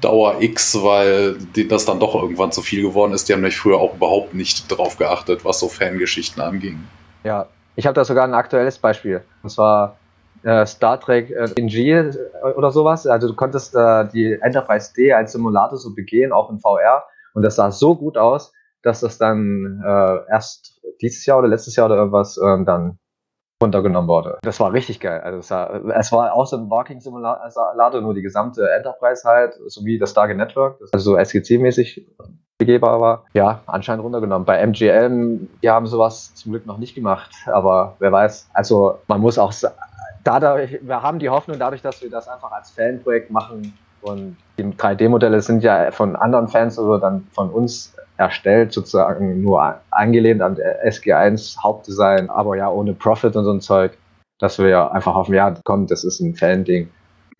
Dauer X, weil das dann doch irgendwann zu viel geworden ist. Die haben nämlich früher auch überhaupt nicht drauf geachtet, was so Fangeschichten anging. Ja, ich habe da sogar ein aktuelles Beispiel. Und zwar äh, Star Trek äh, in G äh, oder sowas. Also du konntest äh, die Enterprise D als Simulator so begehen, auch in VR. Und das sah so gut aus, dass das dann äh, erst dieses Jahr oder letztes Jahr oder irgendwas äh, dann runtergenommen wurde. Das war richtig geil. Also es war, es war so ein Walking Simulator, nur die gesamte Enterprise halt, sowie das Stargate Network, das also so SGC-mäßig begehbar war. Ja, anscheinend runtergenommen. Bei MGM, die haben sowas zum Glück noch nicht gemacht, aber wer weiß. Also man muss auch dadurch, wir haben die Hoffnung, dadurch, dass wir das einfach als Fanprojekt machen und die 3D-Modelle sind ja von anderen Fans oder dann von uns erstellt, sozusagen nur angelehnt an der SG1 Hauptdesign, aber ja ohne Profit und so ein Zeug, dass wir ja einfach hoffen, ja, komm, das ist ein Fan-Ding.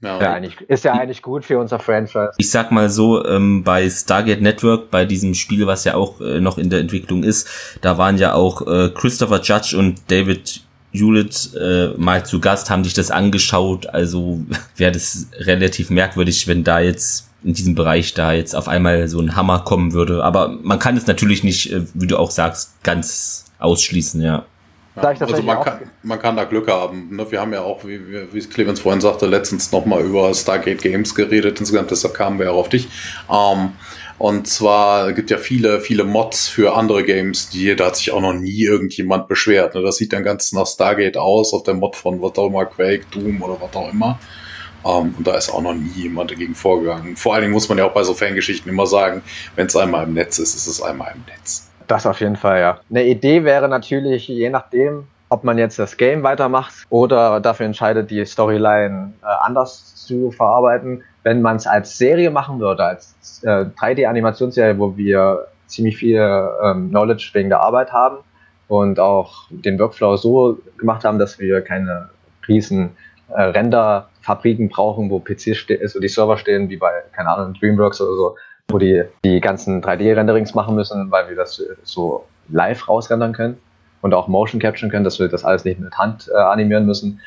Ja, ja, eigentlich, ist ja eigentlich gut für unser Franchise. Ich sag mal so, ähm, bei Stargate Network, bei diesem Spiel, was ja auch äh, noch in der Entwicklung ist, da waren ja auch äh, Christopher Judge und David Hewlett äh, mal zu Gast, haben sich das angeschaut. Also *laughs* wäre das relativ merkwürdig, wenn da jetzt in diesem Bereich da jetzt auf einmal so ein Hammer kommen würde. Aber man kann es natürlich nicht, äh, wie du auch sagst, ganz ausschließen, ja. Ja, also man kann, man kann da Glück haben. Ne? Wir haben ja auch, wie, wie Clemens vorhin sagte, letztens nochmal über Stargate Games geredet. Insgesamt, deshalb kamen wir auch auf dich. Ähm, und zwar gibt ja viele, viele Mods für andere Games, die da hat sich auch noch nie irgendjemand beschwert. Ne? Das sieht dann ganz nach Stargate aus, auf der Mod von was auch immer, Quake, Doom oder was auch immer. Um, ähm, und da ist auch noch nie jemand dagegen vorgegangen. Vor allen Dingen muss man ja auch bei so Fangeschichten immer sagen, wenn es einmal im Netz ist, ist es einmal im Netz. Das auf jeden Fall, ja. Eine Idee wäre natürlich, je nachdem, ob man jetzt das Game weitermacht oder dafür entscheidet, die Storyline äh, anders zu verarbeiten, wenn man es als Serie machen würde, als äh, 3D-Animationsserie, wo wir ziemlich viel ähm, Knowledge wegen der Arbeit haben und auch den Workflow so gemacht haben, dass wir keine riesen äh, Render-Fabriken brauchen, wo PC also die Server stehen, wie bei, keine Ahnung, Dreamworks oder so, wo die die ganzen 3D-Renderings machen müssen, weil wir das so live rausrendern können und auch Motion capturen können, dass wir das alles nicht mit Hand äh, animieren müssen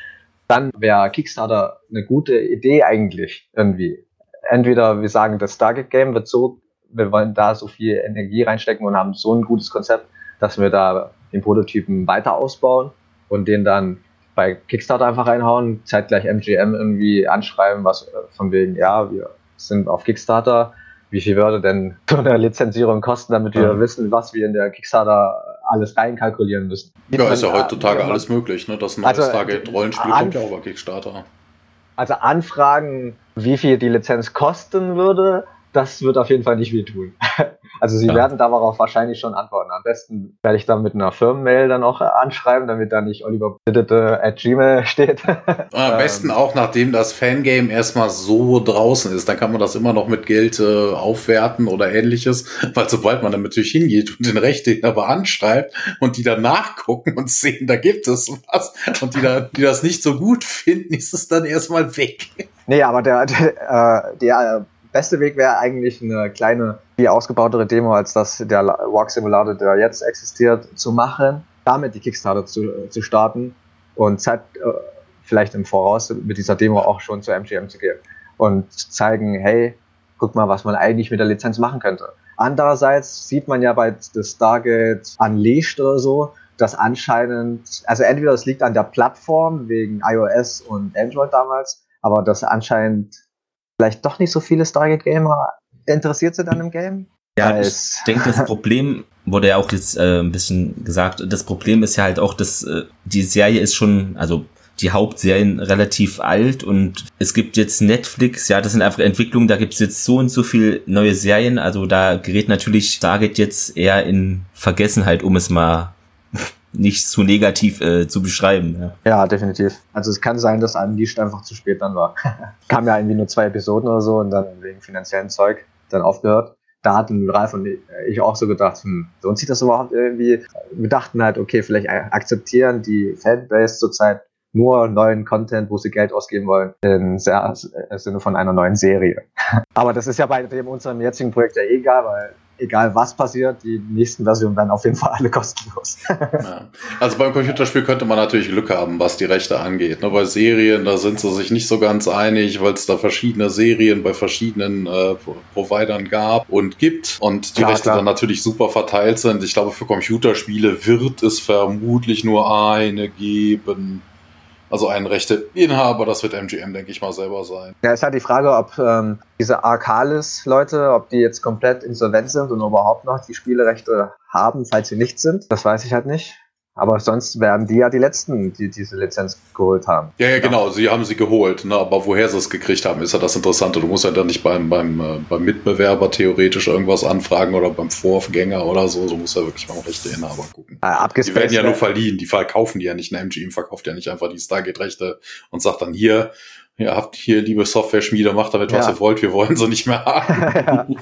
dann wäre Kickstarter eine gute Idee eigentlich irgendwie. Entweder wir sagen, das Target Game wird so, wir wollen da so viel Energie reinstecken und haben so ein gutes Konzept, dass wir da den Prototypen weiter ausbauen und den dann bei Kickstarter einfach reinhauen, zeitgleich MGM irgendwie anschreiben, was von wegen, ja, wir sind auf Kickstarter, wie viel würde denn so eine Lizenzierung kosten, damit wir ja. wissen, was wir in der Kickstarter alles reinkalkulieren müssen. Ja, ist ja heutzutage ja, alles möglich, ne? Das neue also, Stargate-Rollenspiel kommt ja auch über Kickstarter. Also Anfragen, wie viel die Lizenz kosten würde, das wird auf jeden Fall nicht wehtun. *laughs* Also sie ja. werden darauf wahrscheinlich schon antworten. Am besten werde ich dann mit einer Firmenmail dann auch anschreiben, damit da nicht Oliver at Gmail *laughs* steht. Am besten auch, nachdem das Fangame erstmal so draußen ist. Dann kann man das immer noch mit Geld äh, aufwerten oder ähnliches. Weil sobald man dann natürlich hingeht und den Rechteinhaber anschreibt und die dann nachgucken und sehen, da gibt es was und die, da, die das nicht so gut finden, ist es dann erstmal weg. Nee, aber der, der, äh, der beste Weg wäre eigentlich eine kleine, viel ausgebautere Demo als das der Walk Simulator, der jetzt existiert, zu machen, damit die Kickstarter zu, zu starten und Zeit, äh, vielleicht im Voraus mit dieser Demo auch schon zu MGM zu gehen und zeigen, hey, guck mal, was man eigentlich mit der Lizenz machen könnte. Andererseits sieht man ja bei das Stargate Unleashed oder so, dass anscheinend, also entweder es liegt an der Plattform wegen iOS und Android damals, aber dass anscheinend vielleicht doch nicht so viele Stargate-Gamer interessiert sind an dem Game. Ja, ich denke, das *laughs* Problem wurde ja auch jetzt äh, ein bisschen gesagt. Das Problem ist ja halt auch, dass äh, die Serie ist schon, also die Hauptserien relativ alt und es gibt jetzt Netflix, ja, das sind einfach Entwicklungen, da gibt es jetzt so und so viel neue Serien, also da gerät natürlich Stargate jetzt eher in Vergessenheit, um es mal nicht zu negativ äh, zu beschreiben. Ja. ja. definitiv. Also es kann sein, dass Unleashed einfach zu spät dann war. *laughs* Kam ja irgendwie nur zwei Episoden oder so und dann wegen finanziellen Zeug dann aufgehört. Da hatten Ralf und ich auch so gedacht, hm, lohnt sich das überhaupt irgendwie? Wir dachten halt, okay, vielleicht akzeptieren die Fanbase zurzeit nur neuen Content, wo sie Geld ausgeben wollen, im Sinne von einer neuen Serie. *laughs* Aber das ist ja bei dem unserem jetzigen Projekt ja egal, weil egal was passiert, die nächsten Versionen werden auf jeden Fall alle kostenlos. *laughs* ja. Also beim Computerspiel könnte man natürlich Glück haben, was die Rechte angeht. Ne? Bei Serien, da sind sie sich nicht so ganz einig, weil es da verschiedene Serien bei verschiedenen äh, Providern gab und gibt und die klar, Rechte klar. dann natürlich super verteilt sind. Ich glaube, für Computerspiele wird es vermutlich nur eine geben. Also ein rechte Inhaber, das wird MGM, denke ich mal, selber sein. Ja, ist halt die Frage, ob ähm, diese Arcalis-Leute, ob die jetzt komplett insolvent sind und überhaupt noch die Spielerechte haben, falls sie nicht sind. Das weiß ich halt nicht. Aber sonst wären die ja die Letzten, die diese Lizenz geholt haben. Ja, ja, genau. Sie haben sie geholt. Ne? Aber woher sie es gekriegt haben, ist ja das Interessante. Du musst ja dann nicht beim, beim, äh, beim Mitbewerber theoretisch irgendwas anfragen oder beim Vorgänger oder so. Du musst ja wirklich mal rechte Inhaber gucken. Ja, die werden ja nur verliehen. Die verkaufen die ja nicht. Eine MGM verkauft ja nicht einfach die Stargate-Rechte und sagt dann hier, ihr habt hier, liebe Software-Schmiede, macht damit, was ja. ihr wollt, wir wollen sie nicht mehr *laughs* haben.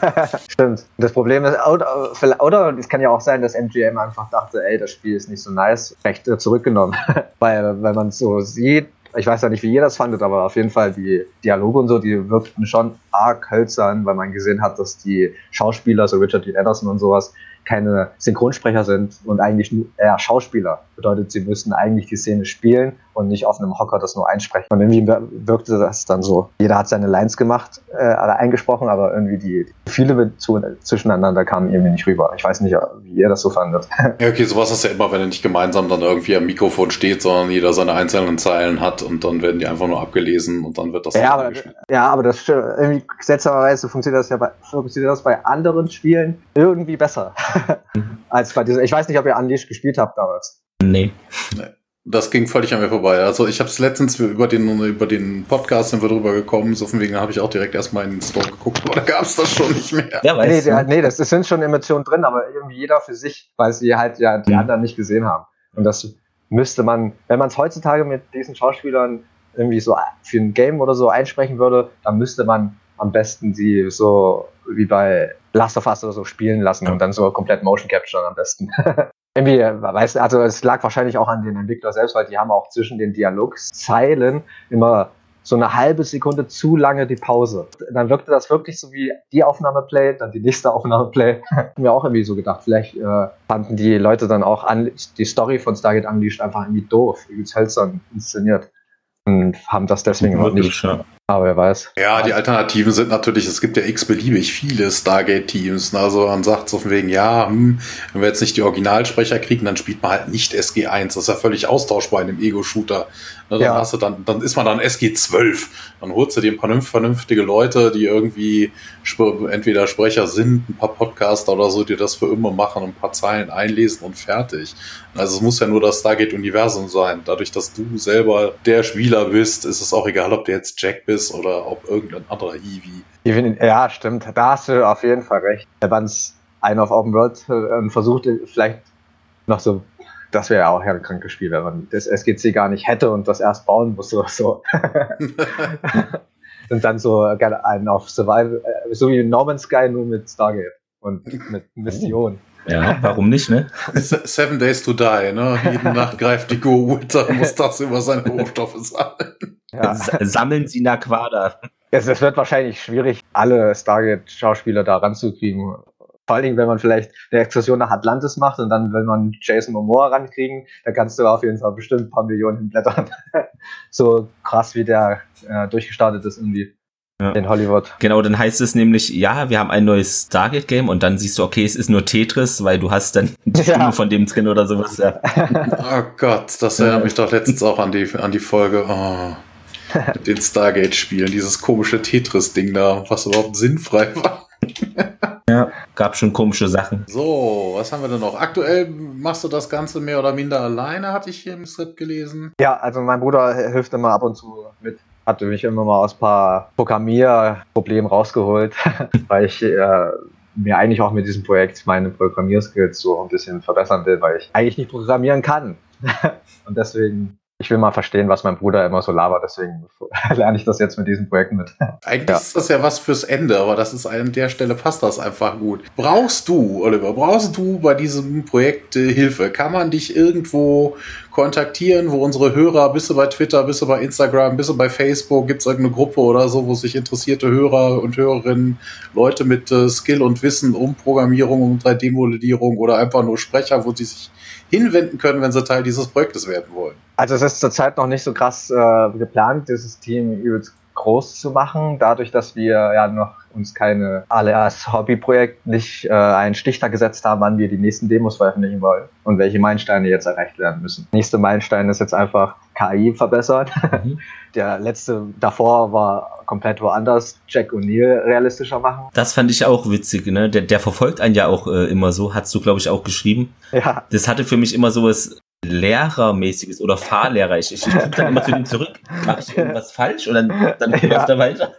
Stimmt. Das Problem ist, oder, oder es kann ja auch sein, dass MGM einfach dachte, ey, das Spiel ist nicht so nice, recht zurückgenommen. *laughs* weil, wenn man es so sieht, ich weiß ja nicht, wie ihr das fandet, aber auf jeden Fall die Dialoge und so, die wirkten schon arg hölzern, weil man gesehen hat, dass die Schauspieler, so Richard D. Anderson und sowas, keine Synchronsprecher sind und eigentlich nur eher Schauspieler. Bedeutet, sie müssten eigentlich die Szene spielen und nicht auf einem Hocker das nur einsprechen. Und irgendwie wirkte das dann so. Jeder hat seine Lines gemacht, äh, eingesprochen, aber irgendwie die viele zwischeneinander kamen irgendwie nicht rüber. Ich weiß nicht, wie ihr das so fandet. *laughs* Ja, okay, sowas ist ja immer, wenn er nicht gemeinsam dann irgendwie am Mikrofon steht, sondern jeder seine einzelnen Zeilen hat und dann werden die einfach nur abgelesen und dann wird das ja, aber, ja, aber das irgendwie seltsamerweise funktioniert das ja bei, funktioniert das bei anderen Spielen irgendwie besser *laughs* als bei dieser. Ich weiß nicht, ob ihr Unleashed gespielt habt damals. Nee. nee. Das ging völlig an mir vorbei. Also ich habe es letztens über den, über den Podcast sind wir drüber gekommen, so von wegen habe ich auch direkt erstmal in den Store geguckt, aber da gab es das schon nicht mehr. Ja, nee, der, nee, das, das sind schon Emotionen drin, aber irgendwie jeder für sich, weil sie halt ja die mhm. anderen nicht gesehen haben. Und das müsste man, wenn man es heutzutage mit diesen Schauspielern irgendwie so für ein Game oder so einsprechen würde, dann müsste man am besten die so wie bei Last of Us oder so spielen lassen und dann so komplett Motion Capture am besten. *laughs* Irgendwie, weißt du, also es lag wahrscheinlich auch an den Entwicklern selbst, weil die haben auch zwischen den Dialogzeilen immer so eine halbe Sekunde zu lange die Pause. Dann wirkte das wirklich so wie die Aufnahmeplay, dann die nächste Aufnahmeplay. Haben *laughs* wir auch irgendwie so gedacht, vielleicht äh, fanden die Leute dann auch an, die Story von Stargate Unleashed einfach irgendwie doof, wie hölzern inszeniert und haben das deswegen noch nicht. Ja. Aber wer weiß. Ja, die Alternativen sind natürlich, es gibt ja x-beliebig viele Stargate-Teams. Also man sagt so von wegen, ja, hm, wenn wir jetzt nicht die Originalsprecher kriegen, dann spielt man halt nicht SG1. Das ist ja völlig austauschbar in dem Ego-Shooter. Ne, dann, ja. hast du dann, dann ist man dann SG12. Dann holst du dir ein paar vernünftige Leute, die irgendwie entweder Sprecher sind, ein paar Podcaster oder so, die das für immer machen, ein paar Zeilen einlesen und fertig. Also es muss ja nur das Stargate-Universum sein. Dadurch, dass du selber der Spieler bist, ist es auch egal, ob du jetzt Jack bist oder ob irgendein anderer Eevee. Ja, stimmt. Da hast du auf jeden Fall recht. Wenn es einen auf Open World äh, versucht, vielleicht noch so das wäre ja auch ein krankes Spiel, wenn man das SGC gar nicht hätte und das erst bauen musste oder so. *laughs* und dann so einen auf Survival, äh, so wie Norman Sky nur mit Stargate und mit Mission. Ja, warum nicht, ne? *laughs* Seven Days to Die, ne? Jede *laughs* Nacht greift die Go-Witzer, muss das über seine Rohstoffe sammeln. Ja. Sammeln Sie Naquada. Es, es wird wahrscheinlich schwierig, alle Stargate-Schauspieler da ranzukriegen. Vor allen Dingen, wenn man vielleicht eine Exkursion nach Atlantis macht und dann will man Jason Momoa rankriegen, dann kannst du auf jeden Fall bestimmt ein paar Millionen hinblättern. *laughs* so krass, wie der äh, durchgestartet ist irgendwie. Ja. In Hollywood. Genau, dann heißt es nämlich, ja, wir haben ein neues Stargate-Game und dann siehst du, okay, es ist nur Tetris, weil du hast dann die *laughs* Stimme ja. von dem drin oder sowas. Ja. *laughs* oh Gott, das erinnert mich doch letztens auch an die, an die Folge. Oh mit den Stargate-Spielen, dieses komische Tetris-Ding da, was überhaupt sinnfrei *laughs* war. ja, gab schon komische Sachen. So, was haben wir denn noch? Aktuell machst du das Ganze mehr oder minder alleine, hatte ich hier im Skript gelesen. Ja, also mein Bruder hilft immer ab und zu. Hatte mich immer mal aus ein paar Programmierproblemen rausgeholt, *laughs* weil ich äh, mir eigentlich auch mit diesem Projekt meine Programmierskills so ein bisschen verbessern will, weil ich eigentlich nicht programmieren kann. *laughs* und deswegen ich will mal verstehen, was mein Bruder immer so labert, deswegen *laughs* lerne ich das jetzt mit diesem Projekt mit. Eigentlich ja. ist das ja was fürs Ende, aber das ist an der Stelle passt das einfach gut. Brauchst du, Oliver, brauchst du bei diesem Projekt äh, Hilfe? Kann man dich irgendwo kontaktieren, wo unsere Hörer, bist du bei Twitter, bist du bei Instagram, bist du bei Facebook, gibt es irgendeine Gruppe oder so, wo sich interessierte Hörer und Hörerinnen, Leute mit äh, Skill und Wissen um Programmierung, um 3D-Modellierung oder einfach nur Sprecher, wo sie sich hinwenden können, wenn sie Teil dieses Projektes werden wollen? Also es ist zurzeit noch nicht so krass äh, geplant, dieses Team übelst groß zu machen, dadurch, dass wir ja noch uns keine alle als Hobbyprojekt nicht äh, einen Stichtag gesetzt haben, wann wir die nächsten Demos veröffentlichen wollen und welche Meilensteine jetzt erreicht werden müssen. Nächste Meilenstein ist jetzt einfach KI verbessern. Mhm. *laughs* Der letzte davor war komplett woanders, Jack O'Neill realistischer machen. Das fand ich auch witzig, ne? Der, der verfolgt einen ja auch äh, immer so, hast du, glaube ich, auch geschrieben. Ja. Das hatte für mich immer so was Lehrermäßiges oder *laughs* Fahrlehrer. Ich, ich, ich gucke dann immer zu dem zurück, mache ich *laughs* irgendwas falsch und dann, dann *laughs* ja. läuft er weiter.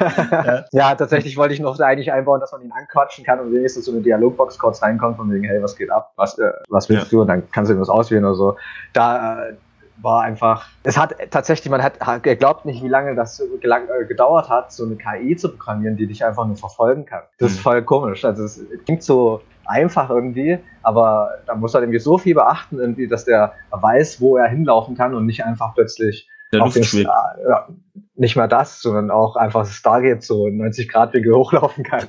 ja. ja. tatsächlich wollte ich noch eigentlich einbauen, dass man ihn anquatschen kann und wenigstens so eine Dialogbox kurz reinkommt von wegen, hey, was geht ab, was, äh, was willst ja. du? Und dann kannst du irgendwas auswählen oder so. Da äh, war einfach, es hat tatsächlich, man hat, hat glaubt nicht, wie lange das äh, gedauert hat, so eine KI zu programmieren, die dich einfach nur verfolgen kann. Das ist mhm. voll komisch. Also es klingt so einfach irgendwie, aber da muss er irgendwie so viel beachten, irgendwie, dass der weiß, wo er hinlaufen kann und nicht einfach plötzlich der auf den Star, ja, nicht mehr das, sondern auch einfach das Stargate so 90 Grad Winkel hochlaufen kann.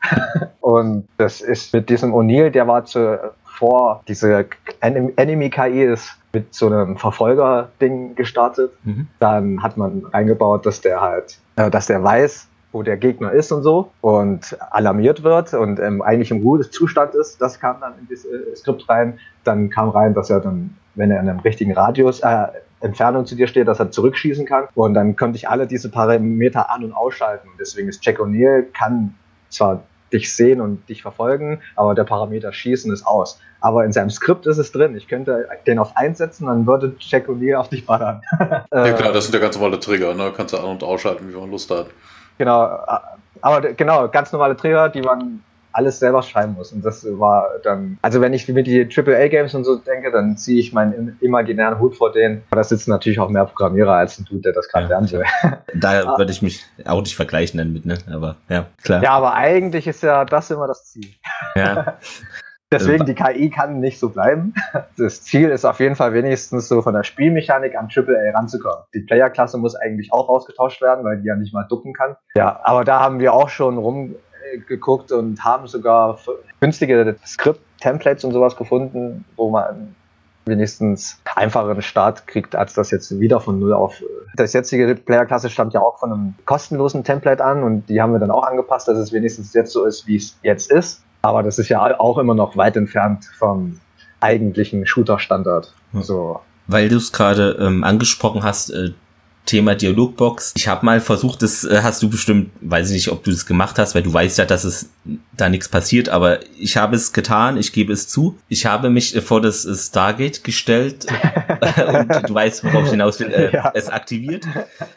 *laughs* und das ist mit diesem O'Neill, der war zuvor, diese Enemy-KI ist mit so einem Verfolger-Ding gestartet. Mhm. Dann hat man eingebaut, dass der halt, äh, dass der weiß, wo der Gegner ist und so und alarmiert wird und ähm, eigentlich im Ruhezustand ist. Das kam dann in das äh, Skript rein. Dann kam rein, dass er dann, wenn er in einem richtigen Radius, äh, Entfernung zu dir steht, dass er zurückschießen kann. Und dann könnte ich alle diese Parameter an- und ausschalten. Deswegen ist Jack O'Neill kann zwar dich sehen und dich verfolgen, aber der Parameter Schießen ist aus. Aber in seinem Skript ist es drin. Ich könnte den auf 1 setzen, dann würde Jack O'Neill auf dich ballern. *laughs* ja klar, das sind ja ganz normale Trigger, ne? Kannst du an- und ausschalten, wie man Lust hat. Genau, aber genau, ganz normale Trigger, die man alles selber schreiben muss. Und das war dann, also wenn ich mir die AAA-Games und so denke, dann ziehe ich meinen imaginären Hut vor denen. Aber da sitzen natürlich auch mehr Programmierer als ein Dude, der das gerade lernen will. *laughs* Da würde ich mich auch nicht vergleichen damit, ne? Aber ja, klar. Ja, aber eigentlich ist ja das immer das Ziel. Ja. *laughs* Deswegen, die KI kann nicht so bleiben. *laughs* Das Ziel ist auf jeden Fall wenigstens so von der Spielmechanik an AAA ranzukommen. Die Playerklasse muss eigentlich auch ausgetauscht werden, weil die ja nicht mal ducken kann. Ja, aber da haben wir auch schon rumgeguckt und haben sogar günstige Skript-Templates und sowas gefunden, wo man wenigstens einfacheren Start kriegt, als das jetzt wieder von Null auf. Das jetzige Playerklasse stammt ja auch von einem kostenlosen Template an und die haben wir dann auch angepasst, dass es wenigstens jetzt so ist, wie es jetzt ist. Aber das ist ja auch immer noch weit entfernt vom eigentlichen Shooter-Standard. So. Weil du es gerade ähm, angesprochen hast, äh, Thema Dialogbox. Ich habe mal versucht, das äh, hast du bestimmt, weiß ich nicht, ob du das gemacht hast, weil du weißt ja, dass es da nichts passiert, aber ich habe es getan, ich gebe es zu. Ich habe mich äh, vor das äh, Stargate gestellt *laughs* und du weißt, worauf ich hinaus will, ja. es aktiviert.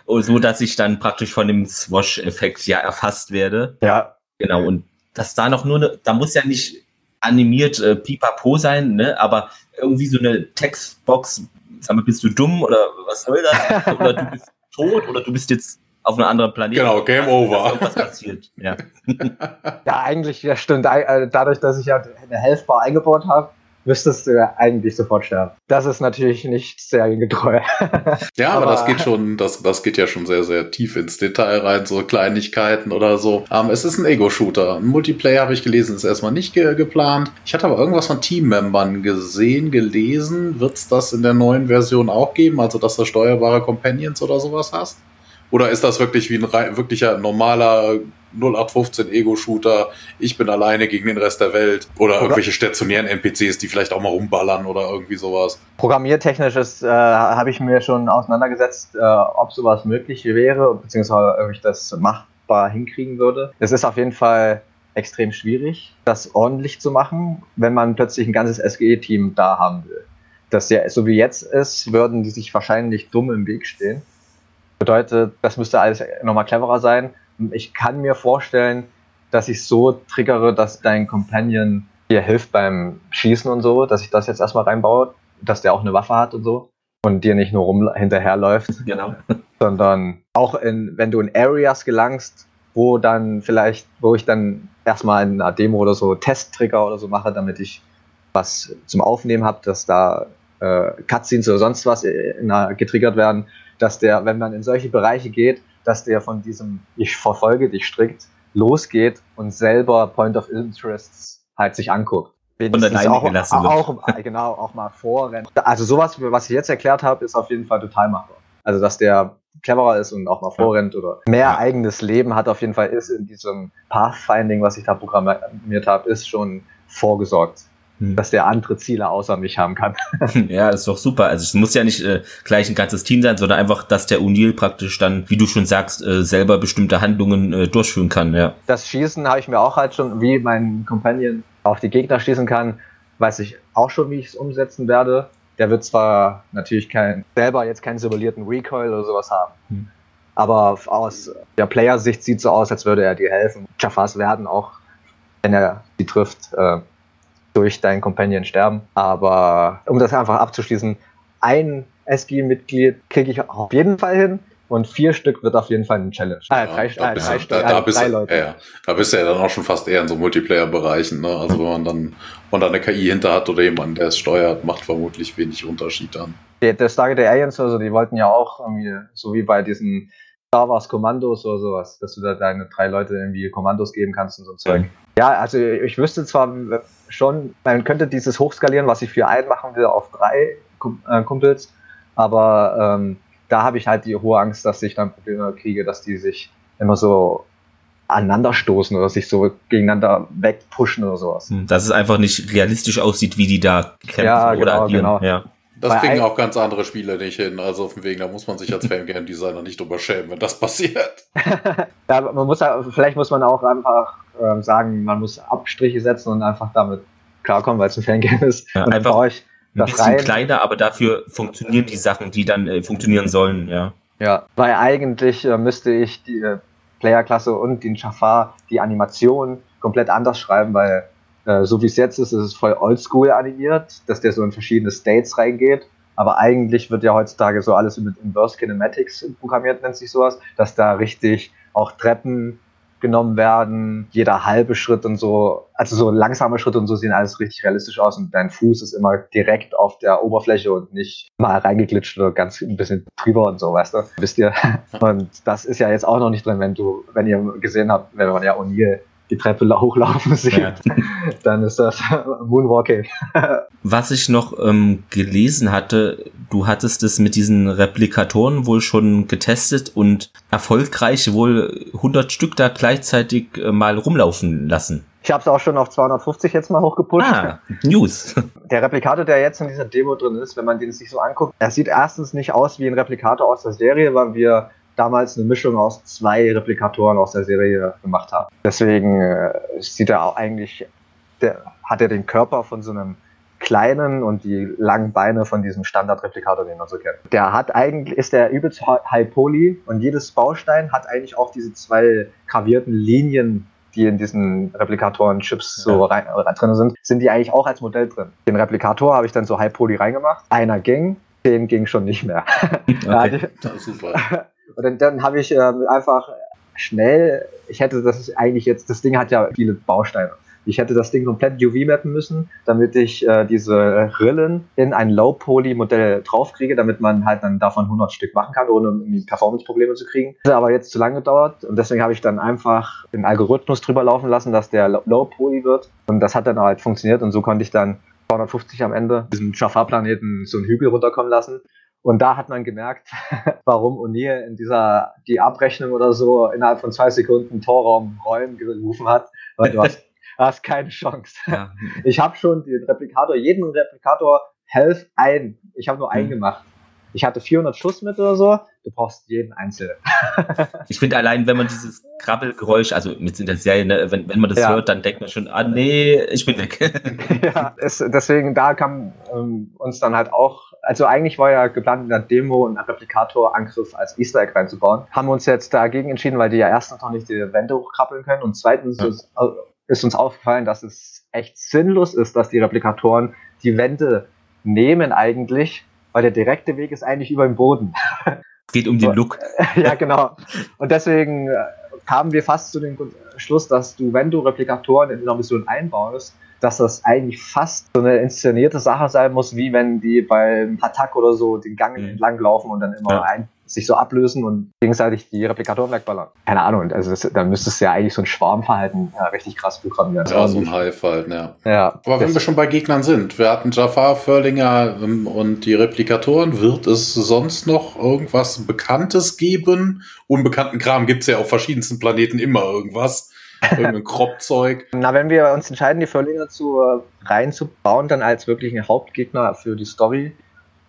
Und so, dass ich dann praktisch von dem Swash-Effekt ja erfasst werde. Ja. Genau, und dass da noch nur eine, da muss ja nicht animiert äh, pipapo sein, ne, aber irgendwie so eine Textbox, sag mal, bist du dumm oder was soll das? *laughs* oder du bist tot oder du bist jetzt auf einem anderen Planeten. Genau, Game Over. Was passiert, ja. *laughs* ja, eigentlich, ja, stimmt. Äh, dadurch, dass ich ja eine Healthbar eingebaut habe, müsstest du ja eigentlich sofort sterben. Das ist natürlich nicht sehr getreu. *laughs* ja, aber, aber, das geht schon, das, das geht ja schon sehr, sehr tief ins Detail rein, so Kleinigkeiten oder so. Ähm, es ist ein Ego-Shooter. Ein Multiplayer habe ich gelesen, ist erstmal nicht ge geplant. Ich hatte aber irgendwas von Teammembern gesehen, gelesen. Wird es das in der neuen Version auch geben? Also, dass du steuerbare Companions oder sowas hast? Oder ist das wirklich wie ein wirklicher normaler 0815 Ego-Shooter, ich bin alleine gegen den Rest der Welt oder irgendwelche stationären NPCs, die vielleicht auch mal rumballern oder irgendwie sowas. Programmiertechnisch äh, habe ich mir schon auseinandergesetzt, äh, ob sowas möglich wäre, beziehungsweise ob ich das machbar hinkriegen würde. Es ist auf jeden Fall extrem schwierig, das ordentlich zu machen, wenn man plötzlich ein ganzes SGE-Team da haben will. Das ja, so wie jetzt ist, würden die sich wahrscheinlich dumm im Weg stehen. Bedeutet, das müsste alles nochmal cleverer sein ich kann mir vorstellen, dass ich so triggere, dass dein Companion dir hilft beim Schießen und so, dass ich das jetzt erstmal reinbaue, dass der auch eine Waffe hat und so und dir nicht nur rum hinterherläuft, genau. *laughs* sondern auch in, wenn du in Areas gelangst, wo dann vielleicht, wo ich dann erstmal in einer Demo oder so Testtrigger oder so mache, damit ich was zum Aufnehmen habe, dass da äh, Cutscenes oder sonst was in, in, getriggert werden, dass der, wenn man in solche Bereiche geht, dass der von diesem Ich verfolge dich strikt losgeht und selber Point of Interests halt sich anguckt. Wenigstens auch, auch, genau, auch mal vorrennt. Also sowas, was ich jetzt erklärt habe, ist auf jeden Fall total machbar. Also dass der cleverer ist und auch mal vorrennt oder mehr ja. eigenes Leben hat auf jeden Fall ist in diesem Pathfinding, was ich da programmiert habe, ist schon vorgesorgt. Dass der andere Ziele außer mich haben kann. *laughs* ja, ist doch super. Also es muss ja nicht äh, gleich ein ganzes Team sein, sondern einfach, dass der O'Neill praktisch dann, wie du schon sagst, äh, selber bestimmte Handlungen äh, durchführen kann. Ja. Das Schießen habe ich mir auch halt schon, wie mein Companion auf die Gegner schießen kann, weiß ich auch schon, wie ich es umsetzen werde. Der wird zwar natürlich kein, selber jetzt keinen simulierten Recoil oder sowas haben. Hm. Aber aus der Player-Sicht sieht so aus, als würde er dir helfen. Jafars werden auch, wenn er sie trifft, äh, durch deinen Companion sterben. Aber um das einfach abzuschließen, ein SG-Mitglied kriege ich auf jeden Fall hin. Und vier Stück wird auf jeden Fall ein Challenge. Ah, drei, da, bist, drei, da, da, bist, drei Leute. Ja, da bist du ja dann auch schon fast eher in so Multiplayer-Bereichen. Ne? Also wenn man dann, wenn da eine KI hinter hat oder jemand, der es steuert, macht vermutlich wenig Unterschied dann. Der, der Stargate Aliens, also die wollten ja auch irgendwie, so wie bei diesen Star Wars Kommandos oder sowas, dass du da deine drei Leute irgendwie Kommandos geben kannst und so ein Zeug. Mhm. Ja, also ich wüsste zwar schon, man könnte dieses hochskalieren, was ich für einen machen will, auf drei äh, Kumpels, aber ähm, da habe ich halt die hohe Angst, dass ich dann Probleme kriege, dass die sich immer so aneinander stoßen oder sich so gegeneinander wegpushen oder sowas. Hm, dass es einfach nicht realistisch aussieht, wie die da kämpfen ja, genau, oder agieren. Genau. Ja. Das kriegen auch ganz andere Spiele nicht hin. Also auf dem Weg, da muss man sich als Fangame-Designer nicht drüber schämen, wenn das passiert. *laughs* ja, man muss vielleicht muss man auch einfach äh, sagen, man muss Abstriche setzen und einfach damit klarkommen, weil es ein Fangame ist. Ja, und einfach euch ein bisschen rein. kleiner, aber dafür funktionieren die Sachen, die dann äh, funktionieren sollen, ja. Ja, weil eigentlich äh, müsste ich die äh, Playerklasse und den Jafar, die Animation komplett anders schreiben, weil äh, so wie es jetzt ist, ist es voll oldschool animiert, dass der so in verschiedene States reingeht. Aber eigentlich wird ja heutzutage so alles mit Inverse Kinematics programmiert, nennt sich sowas, dass da richtig auch Treppen genommen werden, jeder halbe Schritt und so, also so langsame Schritte und so sehen alles richtig realistisch aus und dein Fuß ist immer direkt auf der Oberfläche und nicht mal reingeglitscht oder ganz ein bisschen drüber und so, weißt du, wisst ihr? *laughs* Und das ist ja jetzt auch noch nicht drin, wenn du, wenn ihr gesehen habt, wenn man ja O'Neill die Treppe hochlaufen *laughs* sieht, ja. dann ist das *laughs* Moonwalking. *laughs* Was ich noch ähm, gelesen hatte, du hattest es mit diesen Replikatoren wohl schon getestet und erfolgreich wohl 100 Stück da gleichzeitig äh, mal rumlaufen lassen. Ich habe es auch schon auf 250 jetzt mal hochgepusht. Ah, News. Der Replikator, der jetzt in dieser Demo drin ist, wenn man den sich so anguckt, er sieht erstens nicht aus wie ein Replikator aus der Serie, weil wir damals eine Mischung aus zwei Replikatoren aus der Serie gemacht haben. Deswegen äh, sieht er auch eigentlich, der, hat er den Körper von so einem kleinen und die langen Beine von diesem Standard-Replikator, den man so kennt. Der hat eigentlich, ist der übelst High Poly und jedes Baustein hat eigentlich auch diese zwei gravierten Linien, die in diesen Replikatoren-Chips so rein, äh, drin sind, sind die eigentlich auch als Modell drin. Den Replikator habe ich dann so High Poly reingemacht. Einer ging, den ging schon nicht mehr. *laughs* Okay. das ist super. *laughs* Und dann, dann habe ich ähm, einfach schnell, ich hätte das eigentlich jetzt, das Ding hat ja viele Bausteine. Ich hätte das Ding komplett UV-mappen müssen, damit ich äh, diese Rillen in ein Low-Poly-Modell draufkriege, damit man halt dann davon 100 Stück machen kann, ohne Performance-Probleme zu kriegen. Das hat aber jetzt zu lange gedauert und deswegen habe ich dann einfach den Algorithmus drüber laufen lassen, dass der Low-Poly wird und das hat dann halt funktioniert und so konnte ich dann 250 am Ende diesem Jafar-Planeten so einen Hügel runterkommen lassen und da hat man gemerkt, *laughs* warum O'Neill in dieser, die Abrechnung oder so innerhalb von zwei Sekunden Torraum räumen gerufen hat, weil du hast, *laughs* hast keine Chance. Ja. *laughs* Ich habe schon den Replikator, jeden Replikator Health ein. Ich habe nur einen mhm. gemacht. Ich hatte 400 Schuss mit oder so. Du brauchst jeden einzelnen. ich finde allein, wenn man dieses Krabbelgeräusch, also mit in der Serie, ne, wenn, wenn man das ja. hört, dann denkt man schon, ah nee, ich bin weg. ja, es, deswegen da kam ähm, uns dann halt auch also eigentlich war ja geplant in der Demo einen Replikator-Angriff als Easter Egg reinzubauen. Haben wir uns jetzt dagegen entschieden, weil die ja erstens noch nicht die Wände hochkrabbeln können und zweitens ja. ist, äh, ist uns aufgefallen, dass es echt sinnlos ist, dass die Replikatoren die Wände nehmen eigentlich, weil der direkte Weg ist eigentlich über den Boden. Es *laughs* geht um den Look. *laughs* ja, genau. Und deswegen äh, kamen wir fast zu dem Schluss, dass du, wenn du Replikatoren in einer Mission einbaust, dass das eigentlich fast so eine inszenierte Sache sein muss, wie wenn die beim Attack oder so den Gang mhm. entlang laufen und dann immer ja. ein, sich so ablösen und gegenseitig die Replikatoren wegballern. Keine Ahnung, also das, dann müsstest du ja eigentlich so ein Schwarmverhalten ja, richtig krass programmieren. Ja, so ein Hive-Verhalten, ja. ja. Aber wenn wir schon bei Gegnern sind, wir hatten Jafar, Förlinger ähm, und die Replikatoren, wird es sonst noch irgendwas Bekanntes geben? Unbekannten Kram gibt es ja auf verschiedensten Planeten immer irgendwas. Irgendein Kropfzeug. *laughs* Na, wenn wir uns entscheiden, die Förlinger zu äh, reinzubauen, dann als wirklichen Hauptgegner für die Story,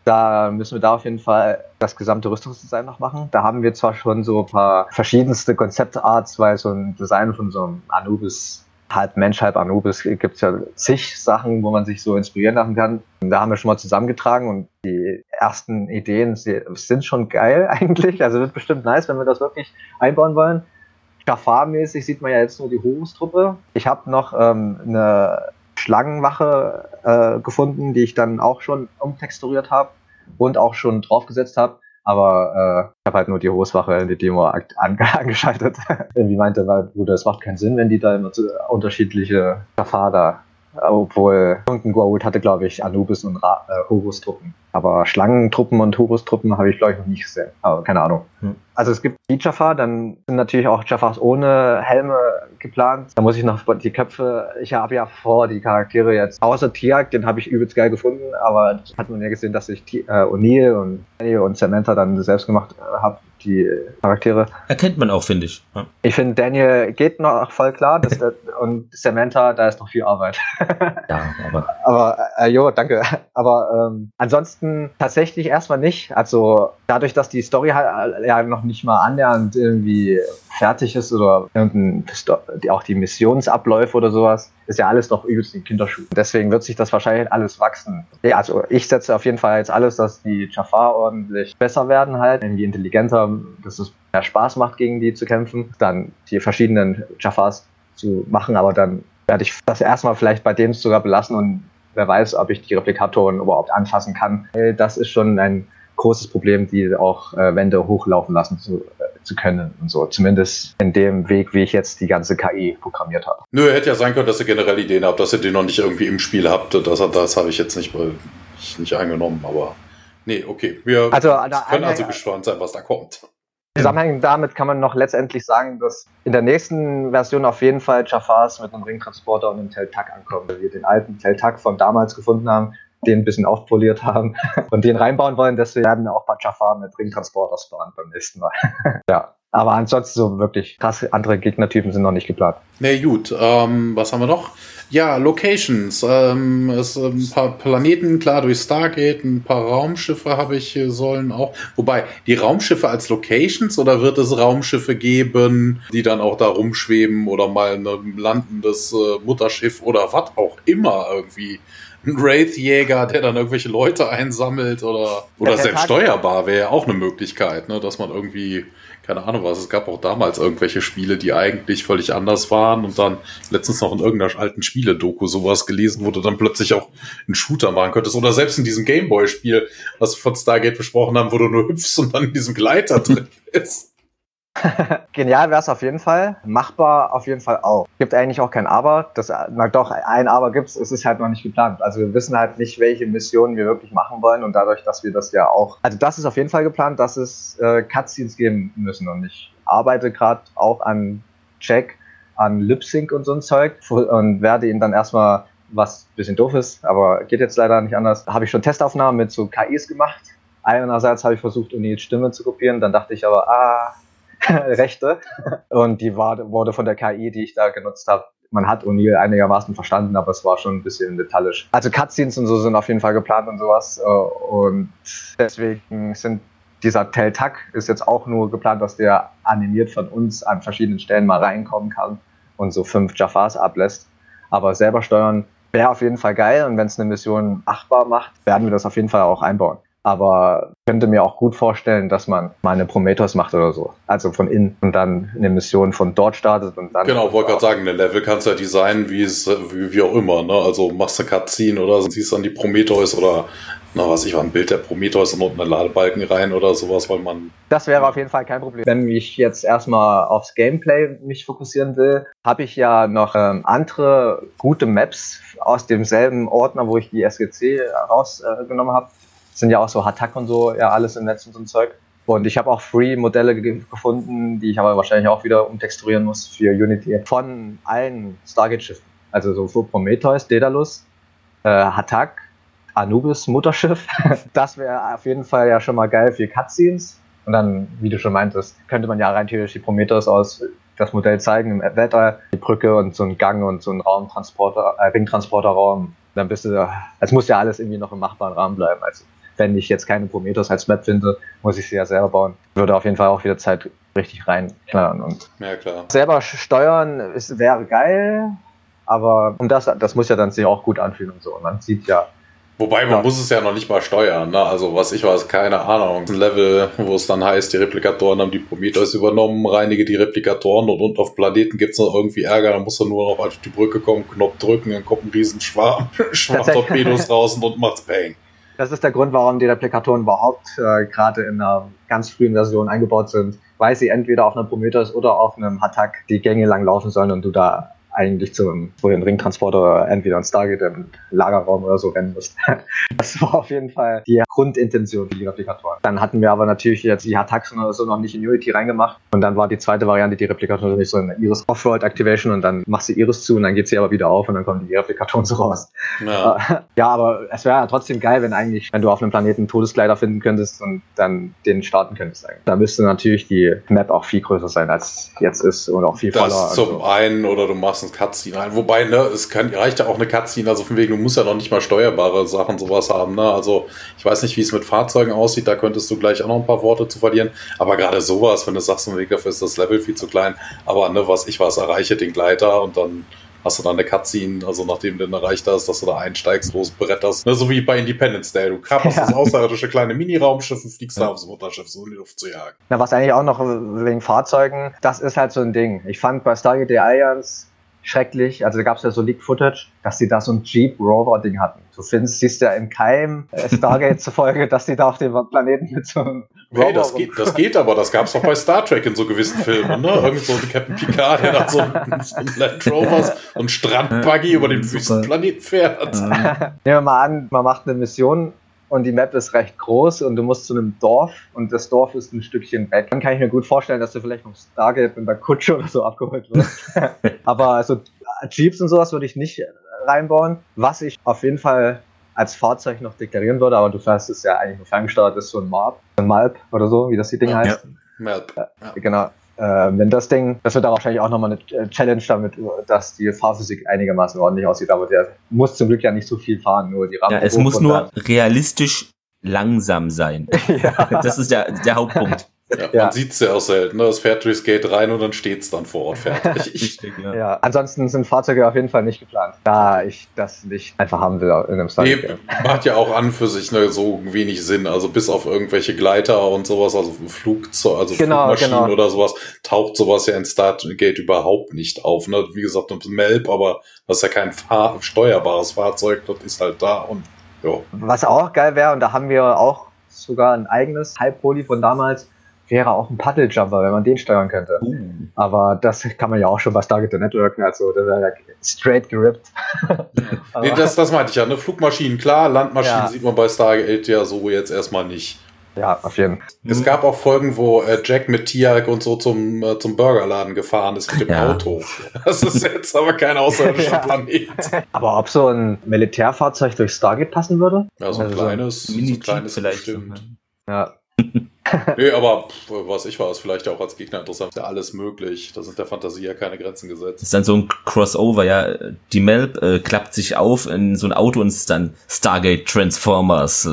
da müssen wir da auf jeden Fall das gesamte Rüstungsdesign noch machen. Da haben wir zwar schon so ein paar verschiedenste Konzeptarts, weil so ein Design von so einem Anubis, halb Mensch, halb Anubis, gibt es ja zig Sachen, wo man sich so inspirieren lassen kann. Da haben wir schon mal zusammengetragen und die ersten Ideen sind schon geil *laughs* eigentlich. Also wird bestimmt nice, wenn wir das wirklich einbauen wollen. Jafar-mäßig sieht man ja jetzt nur die Horus-Truppe. Ich habe noch ähm, eine Schlangenwache äh, gefunden, die ich dann auch schon umtexturiert habe und auch schon draufgesetzt habe. Aber äh, ich habe halt nur die Hoswache in die Demo an *laughs* angeschaltet. *laughs* Irgendwie meinte mein Bruder, es macht keinen Sinn, wenn die da immer so unterschiedliche Jafar da obwohl irgendein Goa'uld hatte, glaube ich, Anubis und Ra äh, Horus-Truppen. Aber Schlangentruppen und Horus-Truppen habe ich, glaube ich, noch nicht gesehen. Aber keine Ahnung. Hm. Also es gibt die Jafar, dann sind natürlich auch Jafars ohne Helme geplant. Da muss ich noch die Köpfe, ich habe ja vor, die Charaktere jetzt, außer Tiag, den habe ich übelst geil gefunden, aber hat man ja gesehen, dass ich äh, O'Neill und Daniel und Samantha dann selbst gemacht äh, habe die Charaktere. Erkennt man auch, finde ich. Ja. Ich finde, Daniel geht noch voll klar der, und Samantha, da ist noch viel Arbeit. *laughs* ja, aber. Aber, äh, jo, danke. Aber ähm, ansonsten tatsächlich erstmal nicht. Also dadurch, dass die Story halt äh, ja noch nicht mal annähernd irgendwie fertig ist oder auch die Missionsabläufe oder sowas, ist ja alles noch übelst in Kinderschuhen. Deswegen wird sich das wahrscheinlich alles wachsen. Ja, also ich setze auf jeden Fall jetzt alles, dass die Jafar ordentlich besser werden halt, irgendwie intelligenter, dass es mehr Spaß macht, gegen die zu kämpfen. Dann die verschiedenen Jafars zu machen, aber dann werde ich das erstmal vielleicht bei dem sogar belassen und wer weiß, ob ich die Replikatoren überhaupt anfassen kann. Das ist schon ein großes Problem, die auch äh, Wände hochlaufen lassen zu, äh, zu können und so. Zumindest in dem Weg, wie ich jetzt die ganze KI programmiert habe. Nö, hätte ja sein können, dass ihr generell Ideen habt, dass ihr die noch nicht irgendwie im Spiel habt. Das, das habe ich jetzt nicht, nicht eingenommen, aber nee, okay. Wir also, können also gespannt sein, was da kommt. Zusammenhängend damit kann man noch letztendlich sagen, dass in der nächsten Version auf jeden Fall Jafars mit einem Ringtransporter und einem Teltak ankommen. Weil wir den alten Teltak von damals gefunden haben, den ein bisschen aufpoliert haben *laughs* und den reinbauen wollen. Deswegen werden auch Jafar mit Ringtransporter spawnen beim nächsten Mal. *laughs* ja. Aber ansonsten so wirklich krasse andere Gegnertypen sind noch nicht geplant. Nee, gut. Ähm, was haben wir noch? Ja, Locations. Ähm, es, ein paar Planeten, klar, durch Stargate, ein paar Raumschiffe habe ich, sollen auch. Wobei, die Raumschiffe als Locations oder wird es Raumschiffe geben, die dann auch da rumschweben oder mal ein landendes äh, Mutterschiff oder was auch immer irgendwie ein Wraith-Jäger, der dann irgendwelche Leute einsammelt oder, oder ja, selbst steuerbar wäre ja auch eine Möglichkeit, ne, dass man irgendwie, keine Ahnung was, es gab auch damals irgendwelche Spiele, die eigentlich völlig anders waren und dann letztens noch in irgendeiner alten Spiele-Doku sowas gelesen, wo du dann plötzlich auch einen Shooter machen könntest oder selbst in diesem Gameboy-Spiel, was wir von Stargate besprochen haben, wo du nur hüpfst und dann in diesem Gleiter drin bist. *laughs* Genial wäre es auf jeden Fall. Machbar auf jeden Fall auch. Gibt eigentlich auch kein Aber. Das, na doch, ein Aber gibt es. Es ist halt noch nicht geplant. Also wir wissen halt nicht, welche Missionen wir wirklich machen wollen. Und dadurch, dass wir das ja auch. Also das ist auf jeden Fall geplant, dass es äh, Cutscenes geben müssen. Und ich arbeite gerade auch an Check, an Lip Sync und so ein Zeug. Und werde ihn dann erstmal, was ein bisschen doof ist, aber geht jetzt leider nicht anders, habe ich schon Testaufnahmen mit so KIs gemacht. Einerseits habe ich versucht, Unils Stimme zu kopieren. Dann dachte ich aber, ah, *laughs* Rechte. Und die war, wurde von der KI, die ich da genutzt habe, man hat O'Neill einigermaßen verstanden, aber es war schon ein bisschen metallisch. Also Cutscenes und so sind auf jeden Fall geplant und sowas. Äh, und deswegen sind dieser Teltak ist jetzt auch nur geplant, dass der animiert von uns an verschiedenen Stellen mal reinkommen kann und so fünf Jafars ablässt. Aber selber steuern wäre auf jeden Fall geil und wenn es eine Mission achtbar macht, werden wir das auf jeden Fall auch einbauen. Aber könnte mir auch gut vorstellen, dass man mal eine Prometheus macht oder so. Also von innen und dann eine Mission von dort startet und dann. Genau, wollte gerade sagen, eine Level kannst du ja designen, wie es, wie, wie auch immer, ne? Also machst du Cutscene oder siehst dann die Prometheus oder na was ich war ein Bild der Prometheus und unten einen Ladebalken rein oder sowas, weil man. Das wäre auf jeden Fall kein Problem. Wenn ich jetzt erstmal aufs Gameplay mich fokussieren will, habe ich ja noch ähm, andere gute Maps aus demselben Ordner, wo ich die SGC rausgenommen äh, habe sind ja auch so Hattack und so, ja, alles im Netz und so ein Zeug. Und ich habe auch Free-Modelle ge gefunden, die ich aber wahrscheinlich auch wieder umtexturieren muss für Unity. Von allen Stargate-Schiffen. Also so für Prometheus, Daedalus, äh, Hatak, Anubis, Mutterschiff. *laughs* das wäre auf jeden Fall ja schon mal geil für Cutscenes. Und dann, wie du schon meintest, könnte man ja rein theoretisch die Prometheus aus das Modell zeigen im Wetter, die Brücke und so ein Gang und so ein Raumtransporter, äh, Ringtransporterraum. Dann bist du da, es muss ja alles irgendwie noch im machbaren Rahmen bleiben. Also wenn ich jetzt keine Prometheus als Map finde, muss ich sie ja selber bauen. Würde auf jeden Fall auch wieder Zeit richtig reinknallen. Und ja, klar. selber steuern ist, wäre geil, aber um das, das muss ja dann sich auch gut anfühlen und so. Und man sieht ja, Wobei, man ja. muss es ja noch nicht mal steuern. Ne? Also, was ich weiß, keine Ahnung. Ein Level, wo es dann heißt, die Replikatoren haben die Prometheus übernommen, reinige die Replikatoren und, und auf Planeten gibt es noch irgendwie Ärger. Dann muss er nur noch auf die Brücke kommen, Knopf drücken, dann kommt ein Riesenschwarm, Schwarm *laughs* Torpedos raus und macht's Bang. Das ist der Grund, warum die Replikatoren überhaupt äh, gerade in einer ganz frühen Version eingebaut sind, weil sie entweder auf einem Prometheus oder auf einem Hattack die Gänge lang laufen sollen und du da eigentlich zum vorhin Ringtransporter entweder ein Stargate im Lagerraum oder so rennen musst. *laughs* Das war auf jeden Fall die Grundintention für die Replikatoren. Dann hatten wir aber natürlich jetzt die Hataxen oder so noch nicht in Unity reingemacht und dann war die zweite Variante die Replikatoren nicht so in Iris Offroad Activation und dann machst du Iris zu und dann geht sie aber wieder auf und dann kommen die Replikatoren so raus. Ja, *laughs* ja aber es wäre ja trotzdem geil, wenn eigentlich, wenn du auf einem Planeten einen Todeskleider finden könntest und dann den starten könntest. Eigentlich. Da müsste natürlich die Map auch viel größer sein, als jetzt ist und auch viel voller. Das zum so. einen oder du machst ein Cutscene ein. Wobei, ne, es kann, reicht ja auch eine Cutscene, also von wegen, du musst ja noch nicht mal steuerbare Sachen sowas haben, ne? Also ich weiß nicht, wie es mit Fahrzeugen aussieht, da könntest du gleich auch noch ein paar Worte zu verlieren. Aber gerade sowas, wenn du sagst, von wegen dafür ist das Level viel zu klein. Aber ne, was ich was, erreiche den Gleiter und dann hast du dann eine Cutscene, also nachdem du dann erreicht hast, dass du da einsteigst, losbretterst. Ne, so wie bei Independence Day. Du kapperst ja. das *laughs* außerirdische kleine Mini-Raumschiff und fliegst ja. da aufs Mutterschiff, so in die Luft zu jagen. Na, was eigentlich auch noch wegen Fahrzeugen, das ist halt so ein Ding. Ich fand bei Stargate Alliance schrecklich. Also da gab es ja so Leak-Footage, dass sie da so ein Jeep Rover-Ding hatten. Du findest, siehst ja im Keim äh, Stargate zufolge, dass die da auf dem Planeten mit so einem Rover hey, das geht, das geht aber, das gab es doch bei Star Trek in so gewissen Filmen, ne? Irgend so ein Captain Picard, der nach so einem Land Rovers und Strandbuggy über den Wüstenplaneten fährt. *laughs* Nehmen wir mal an, man macht eine Mission und die Map ist recht groß und du musst zu einem Dorf und das Dorf ist ein Stückchen weg. Dann kann ich mir gut vorstellen, dass du vielleicht vom Stargate in der Kutsche oder so abgeholt wirst. *laughs* Aber also Jeeps und sowas würde ich nicht reinbauen. Was ich auf jeden Fall als Fahrzeug noch deklarieren würde, aber du fährst es ja eigentlich nur ferngesteuert, ist so ein Marp, ein Malp oder so, wie das die Ding ja, heißt. Ja. Malp. Ja. Genau äh, wenn das Ding, das wird dann wahrscheinlich auch nochmal eine äh, Challenge damit, dass die Fahrphysik einigermaßen ordentlich aussieht, aber der muss zum Glück ja nicht so viel fahren, nur die Rampe. Ja, es muss nur realistisch langsam sein. *laughs* Ja. Das ist der, der Hauptpunkt. Ja, ja. Man sieht es ja auch selten. Ne? Das fährt durchs Gate rein und dann steht es dann vor Ort fertig. *laughs* Richtig, ja. ja. ansonsten sind Fahrzeuge auf jeden Fall nicht geplant, da ich das nicht einfach haben will in einem Stargate. Nee, macht ja auch an für sich ne, so wenig Sinn. Also bis auf irgendwelche Gleiter und sowas, also Flugzeug, also genau, Flugmaschinen genau. oder sowas, taucht sowas ja in Stargate überhaupt nicht auf. Ne? Wie gesagt, das Melb, aber das ist ja kein Fahr steuerbares Fahrzeug, das ist halt da und ja. Was auch geil wäre, und da haben wir auch sogar ein eigenes Halbpoly von damals, wäre auch ein Paddle-Jumper, wenn man den steuern könnte. Uh. Aber das kann man ja auch schon bei Stargate Network, also der wäre straight gerippt. *laughs* nee, das, das meinte ich ja, ne? Flugmaschinen, klar, Landmaschinen ja. sieht man bei Stargate ja so jetzt erstmal nicht. Ja, auf jeden Fall. Es gab auch Folgen, wo äh, Jack mit Tiag und so zum, äh, zum Burgerladen gefahren ist mit dem ja. Auto. Das ist jetzt aber kein außerirdischer *laughs* ja. Planet. Aber ob so ein Militärfahrzeug durch Stargate passen würde? Ja, so ein also kleines, so ein kleines vielleicht. Bestimmt. Ja. *laughs* *laughs* nee, aber was ich weiß, vielleicht auch als Gegner interessant. Ist ja alles möglich. Da sind der Fantasie ja keine Grenzen gesetzt. Das ist dann so ein Crossover, ja. Die Melb äh, klappt sich auf in so ein Auto und ist dann Stargate Transformers.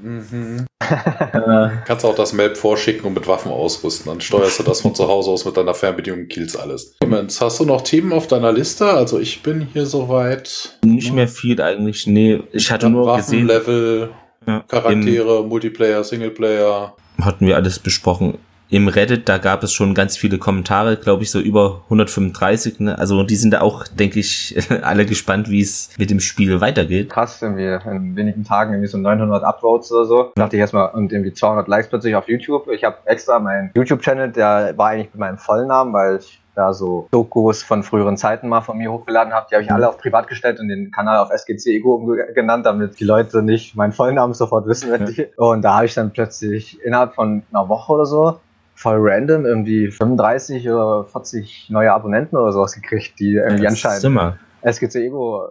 mhm. *laughs* Kannst auch das Melb vorschicken und mit Waffen ausrüsten. Dann steuerst du das von zu Hause aus mit deiner Fernbedienung und killst alles. Clemens, hast du noch Themen auf deiner Liste? Also ich bin hier soweit. Nicht mehr viel eigentlich. Nee, ich hatte nur Waffenlevel. gesehen. Ja. Charaktere, Im Multiplayer, Singleplayer. Hatten wir alles besprochen im Reddit, da gab es schon ganz viele Kommentare, glaube ich, so über 135. Ne? Also die sind da auch, denke ich, *laughs* alle gespannt, wie es mit dem Spiel weitergeht. Krass, irgendwie in wenigen Tagen irgendwie so 900 Upvotes oder so. Da dachte ich erstmal, und irgendwie 200 Likes plötzlich auf YouTube. Ich habe extra meinen YouTube-Channel, der war eigentlich mit meinem Vollnamen, weil ich da so Dokus von früheren Zeiten mal von mir hochgeladen habe. Die habe ich alle auf privat gestellt und den Kanal auf SGC Ego genannt, damit die Leute nicht meinen Vollnamen sofort wissen. Wenn die, und da habe ich dann plötzlich innerhalb von einer Woche oder so voll random irgendwie 35 oder 40 neue Abonnenten oder sowas gekriegt, die irgendwie ja, anscheinend SGC Ego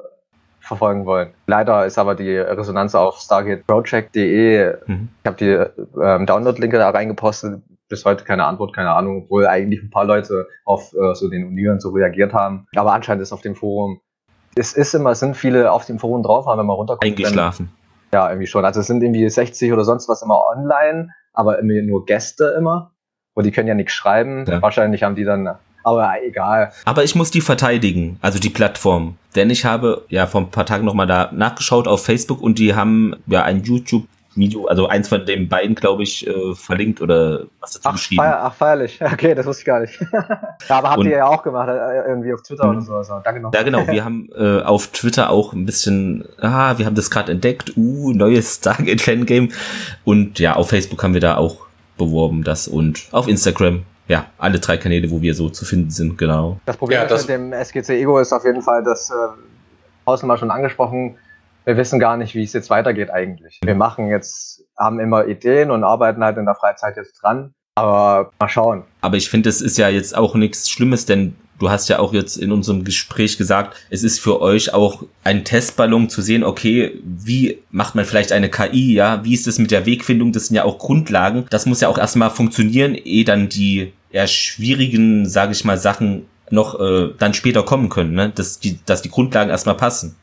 verfolgen wollen. Leider ist aber die Resonanz auf stargateproject.de, mhm. ich habe die ähm, Download-Linke da reingepostet, bis heute keine Antwort, keine Ahnung, obwohl eigentlich ein paar Leute auf äh, so den Union so reagiert haben. Aber anscheinend ist auf dem Forum, es ist immer, es sind viele auf dem Forum drauf, aber wenn man runterkommt. Eingeschlafen. Dann, ja, irgendwie schon. Also es sind irgendwie 60 oder sonst was immer online, aber irgendwie nur Gäste immer. Und die können ja nichts schreiben. Ja. Wahrscheinlich haben die dann aber egal. Aber ich muss die verteidigen, also die Plattform. Denn ich habe ja vor ein paar Tagen nochmal da nachgeschaut auf Facebook und die haben ja ein YouTube Video, also eins von den beiden, glaube ich, äh, verlinkt oder was dazu ach, geschrieben. Feier, ach, feierlich. *laughs* Okay, das wusste ich gar nicht. *laughs* ja, aber habt und, ihr ja auch gemacht, äh, irgendwie auf Twitter oder so. Also, danke noch. Ja, genau. Wir *laughs* haben äh, auf Twitter auch ein bisschen, ah, wir haben das gerade entdeckt, uh, neues Stargate Fangame. Und ja, auf Facebook haben wir da auch beworben, das und auf Instagram. Ja, alle drei Kanäle, wo wir so zu finden sind, genau. Das Problem ja, das mit dem SGC Ego ist auf jeden Fall, dass, äh, mal schon angesprochen, wir wissen gar nicht, wie es jetzt weitergeht eigentlich. Wir machen jetzt, haben immer Ideen und arbeiten halt in der Freizeit jetzt dran. Aber mal schauen. Aber ich finde, es ist ja jetzt auch nichts Schlimmes, denn du hast ja auch jetzt in unserem Gespräch gesagt, es ist für euch auch ein Testballon zu sehen, okay, wie macht man vielleicht eine KI, ja, wie ist es mit der Wegfindung, das sind ja auch Grundlagen, das muss ja auch erstmal funktionieren, ehe dann die eher schwierigen, sage ich mal, Sachen noch äh, dann später kommen können, ne? dass, die, dass die Grundlagen erstmal passen.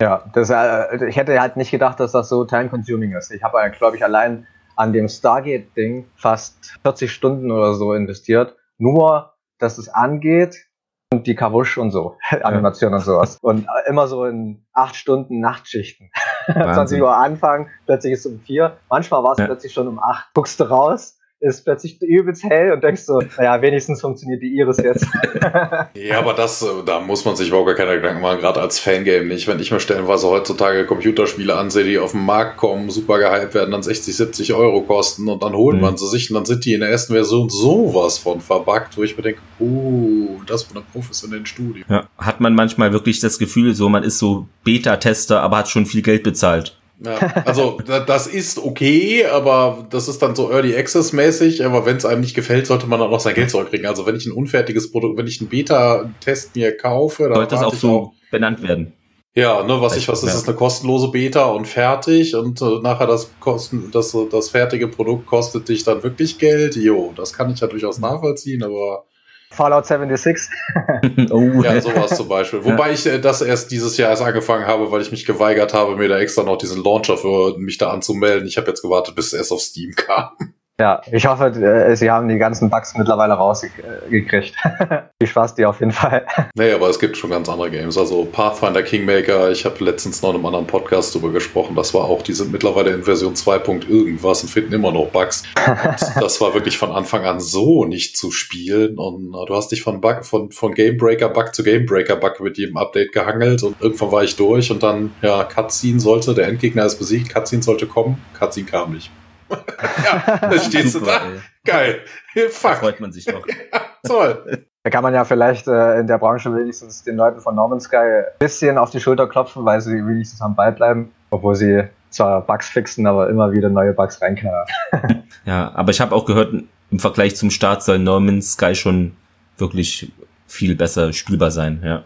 Ja, das, äh, ich hätte halt nicht gedacht, dass das so time-consuming ist. Ich habe, glaube ich, allein an dem Stargate-Ding fast 40 Stunden oder so investiert, nur dass es angeht, und die Kavusch und so, *laughs* Animation und sowas. Und äh, immer so in acht Stunden Nachtschichten. *laughs* 20 Uhr anfangen, plötzlich ist es um vier. Manchmal war es ja. plötzlich schon um acht. Guckst du raus, ist plötzlich übelst hell und denkst so, naja, wenigstens funktioniert die Iris jetzt. *laughs* ja, aber das, äh, da muss man sich überhaupt gar keine Gedanken machen, gerade als Fangame nicht. Wenn ich mir stellenweise heutzutage Computerspiele ansehe, die auf den Markt kommen, super gehypt werden, dann 60, 70 Euro kosten und dann holt mhm. man sie sich und dann sind die in der ersten Version sowas von verbuggt, wo ich mir denke, uh, das von einem professionellen Studio. Ja, hat man manchmal wirklich das Gefühl, so man ist so Beta-Tester, aber hat schon viel Geld bezahlt. Ja, also das ist okay, aber das ist dann so Early Access mäßig, aber wenn es einem nicht gefällt, sollte man dann auch sein Geld zurückkriegen. Also wenn ich ein unfertiges Produkt, wenn ich einen Beta-Test mir kaufe, dann sollte es auch so auch, benannt werden. Ja, ne, was ich, was ist, ist eine kostenlose Beta und fertig und äh, nachher das Kosten, das, das fertige Produkt kostet dich dann wirklich Geld. Jo, das kann ich ja durchaus nachvollziehen, aber Fallout 76. *laughs* oh. Ja, sowas zum Beispiel. Wobei ich äh, das erst dieses Jahr erst angefangen habe, weil ich mich geweigert habe, mir da extra noch diesen Launcher für mich da anzumelden. Ich habe jetzt gewartet, bis es erst auf Steam kam. Ja, ich hoffe, äh, sie haben die ganzen Bugs mittlerweile rausgekriegt. *laughs* Viel Spaß dir auf jeden Fall. Nee, aber es gibt schon ganz andere Games. Also Pathfinder Kingmaker, ich habe letztens noch in einem anderen Podcast darüber gesprochen. Das war auch, die sind mittlerweile in Version 2. irgendwas und finden immer noch Bugs. Und *laughs* das war wirklich von Anfang an so nicht zu spielen. Und du hast dich von Bug, von, von Gamebreaker Bug zu Gamebreaker Bug mit jedem Update gehangelt und irgendwann war ich durch und dann, ja, Cutscene sollte, der Endgegner ist besiegt, Cutscene sollte kommen, Cutscene kam nicht ja, da *laughs* stehst Super, du da. Ey. Geil. Fuck. Da freut man sich doch. *laughs* Ja, toll. Da kann man ja vielleicht äh, in der Branche wenigstens den Leuten von Norman Sky ein bisschen auf die Schulter klopfen, weil sie wenigstens am Ball bleiben, obwohl sie zwar Bugs fixen, aber immer wieder neue Bugs reinknallen. *laughs* ja, aber ich habe auch gehört, im Vergleich zum Start soll Norman Sky schon wirklich viel besser spielbar sein, ja.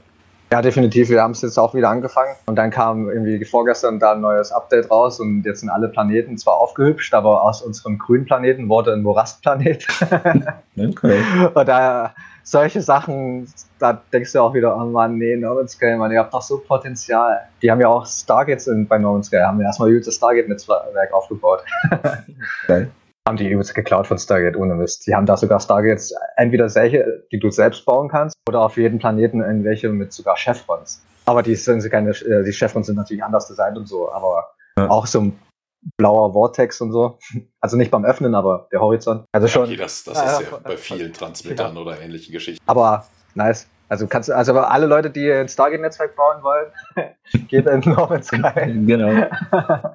Ja, definitiv. Wir haben es jetzt auch wieder angefangen. Und dann kam irgendwie vorgestern da ein neues Update raus und jetzt sind alle Planeten zwar aufgehübscht, aber aus unserem grünen Planeten wurde ein Morastplanet. *laughs* okay. Und da solche Sachen, da denkst du auch wieder, oh Mann, nee, No Man's Sky, man, ihr habt doch so Potenzial. Die haben ja auch Stargates in, bei No Man's Sky, haben ja erstmal das Stargate-Netzwerk aufgebaut. Geil haben die übelst geklaut von Stargate, ohne Mist. Die haben da sogar Stargates entweder solche, die du selbst bauen kannst, oder auf jedem Planeten irgendwelche mit sogar Chevrons. Aber die sind keine, äh, die Chevrons sind natürlich anders designt und so, aber ja. auch so blauer Vortex und so. Also nicht beim Öffnen, aber der Horizont. Also schon. Okay, das, das ist ja bei vielen Transmittern ja. oder ähnlichen Geschichten. Aber nice. Also kannst also alle Leute, die ein Stargate-Netzwerk bauen wollen, *laughs* geht in Norman Sky. Genau.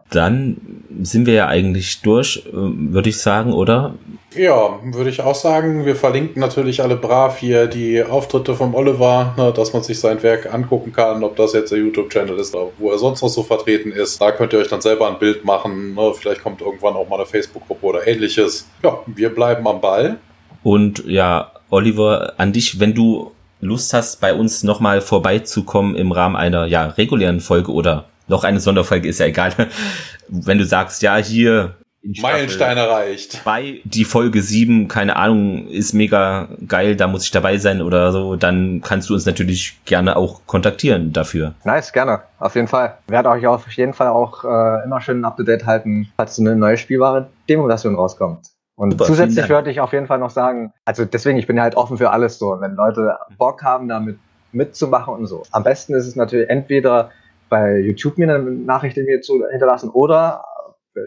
Dann sind wir ja eigentlich durch, würde ich sagen, oder? Ja, würde ich auch sagen. Wir verlinken natürlich alle brav hier die Auftritte vom Oliver, ne, dass man sich sein Werk angucken kann, ob das jetzt der YouTube-Channel ist oder wo er sonst noch so vertreten ist. Da könnt ihr euch dann selber ein Bild machen. Ne, vielleicht kommt irgendwann auch mal eine Facebook-Gruppe oder ähnliches. Ja, wir bleiben am Ball. Und ja, Oliver, an dich, wenn du Lust hast, bei uns nochmal vorbeizukommen im Rahmen einer ja, regulären Folge oder noch eine Sonderfolge, ist ja egal. *laughs* Wenn du sagst, ja, hier. Meilenstein erreicht. Bei die Folge 7, keine Ahnung, ist mega geil, da muss ich dabei sein oder so, dann kannst du uns natürlich gerne auch kontaktieren dafür. Nice, gerne, auf jeden Fall. Werde euch auf jeden Fall auch äh, immer schön up to date halten, falls eine neue spielbare Demo-Version rauskommt. Und Super, zusätzlich würde ich auf jeden Fall noch sagen, also deswegen, ich bin ja halt offen für alles so. Wenn Leute Bock haben, damit mitzumachen und so. Am besten ist es natürlich entweder bei YouTube mir eine Nachricht in mir zu hinterlassen oder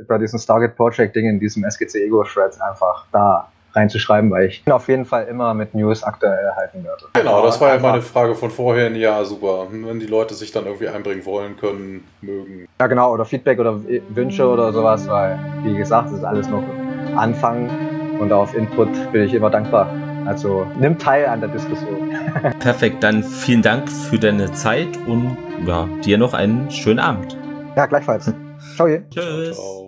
bei diesem Stargate Project Ding in diesem SGC Ego Threads einfach da reinzuschreiben, weil ich auf jeden Fall immer mit News aktuell halten werde. Genau, das war ja meine Frage von vorhin. Ja, super. Wenn die Leute sich dann irgendwie einbringen wollen, können, mögen. Ja, genau, oder Feedback oder Wünsche oder sowas, weil, wie gesagt, es ist alles noch Anfang und auf Input bin ich immer dankbar. Also nimm teil an der Diskussion. *laughs* Perfekt, dann vielen Dank für deine Zeit und ja, dir noch einen schönen Abend. Ja, gleichfalls. Ciao. Tschüss. Ciao, ciao.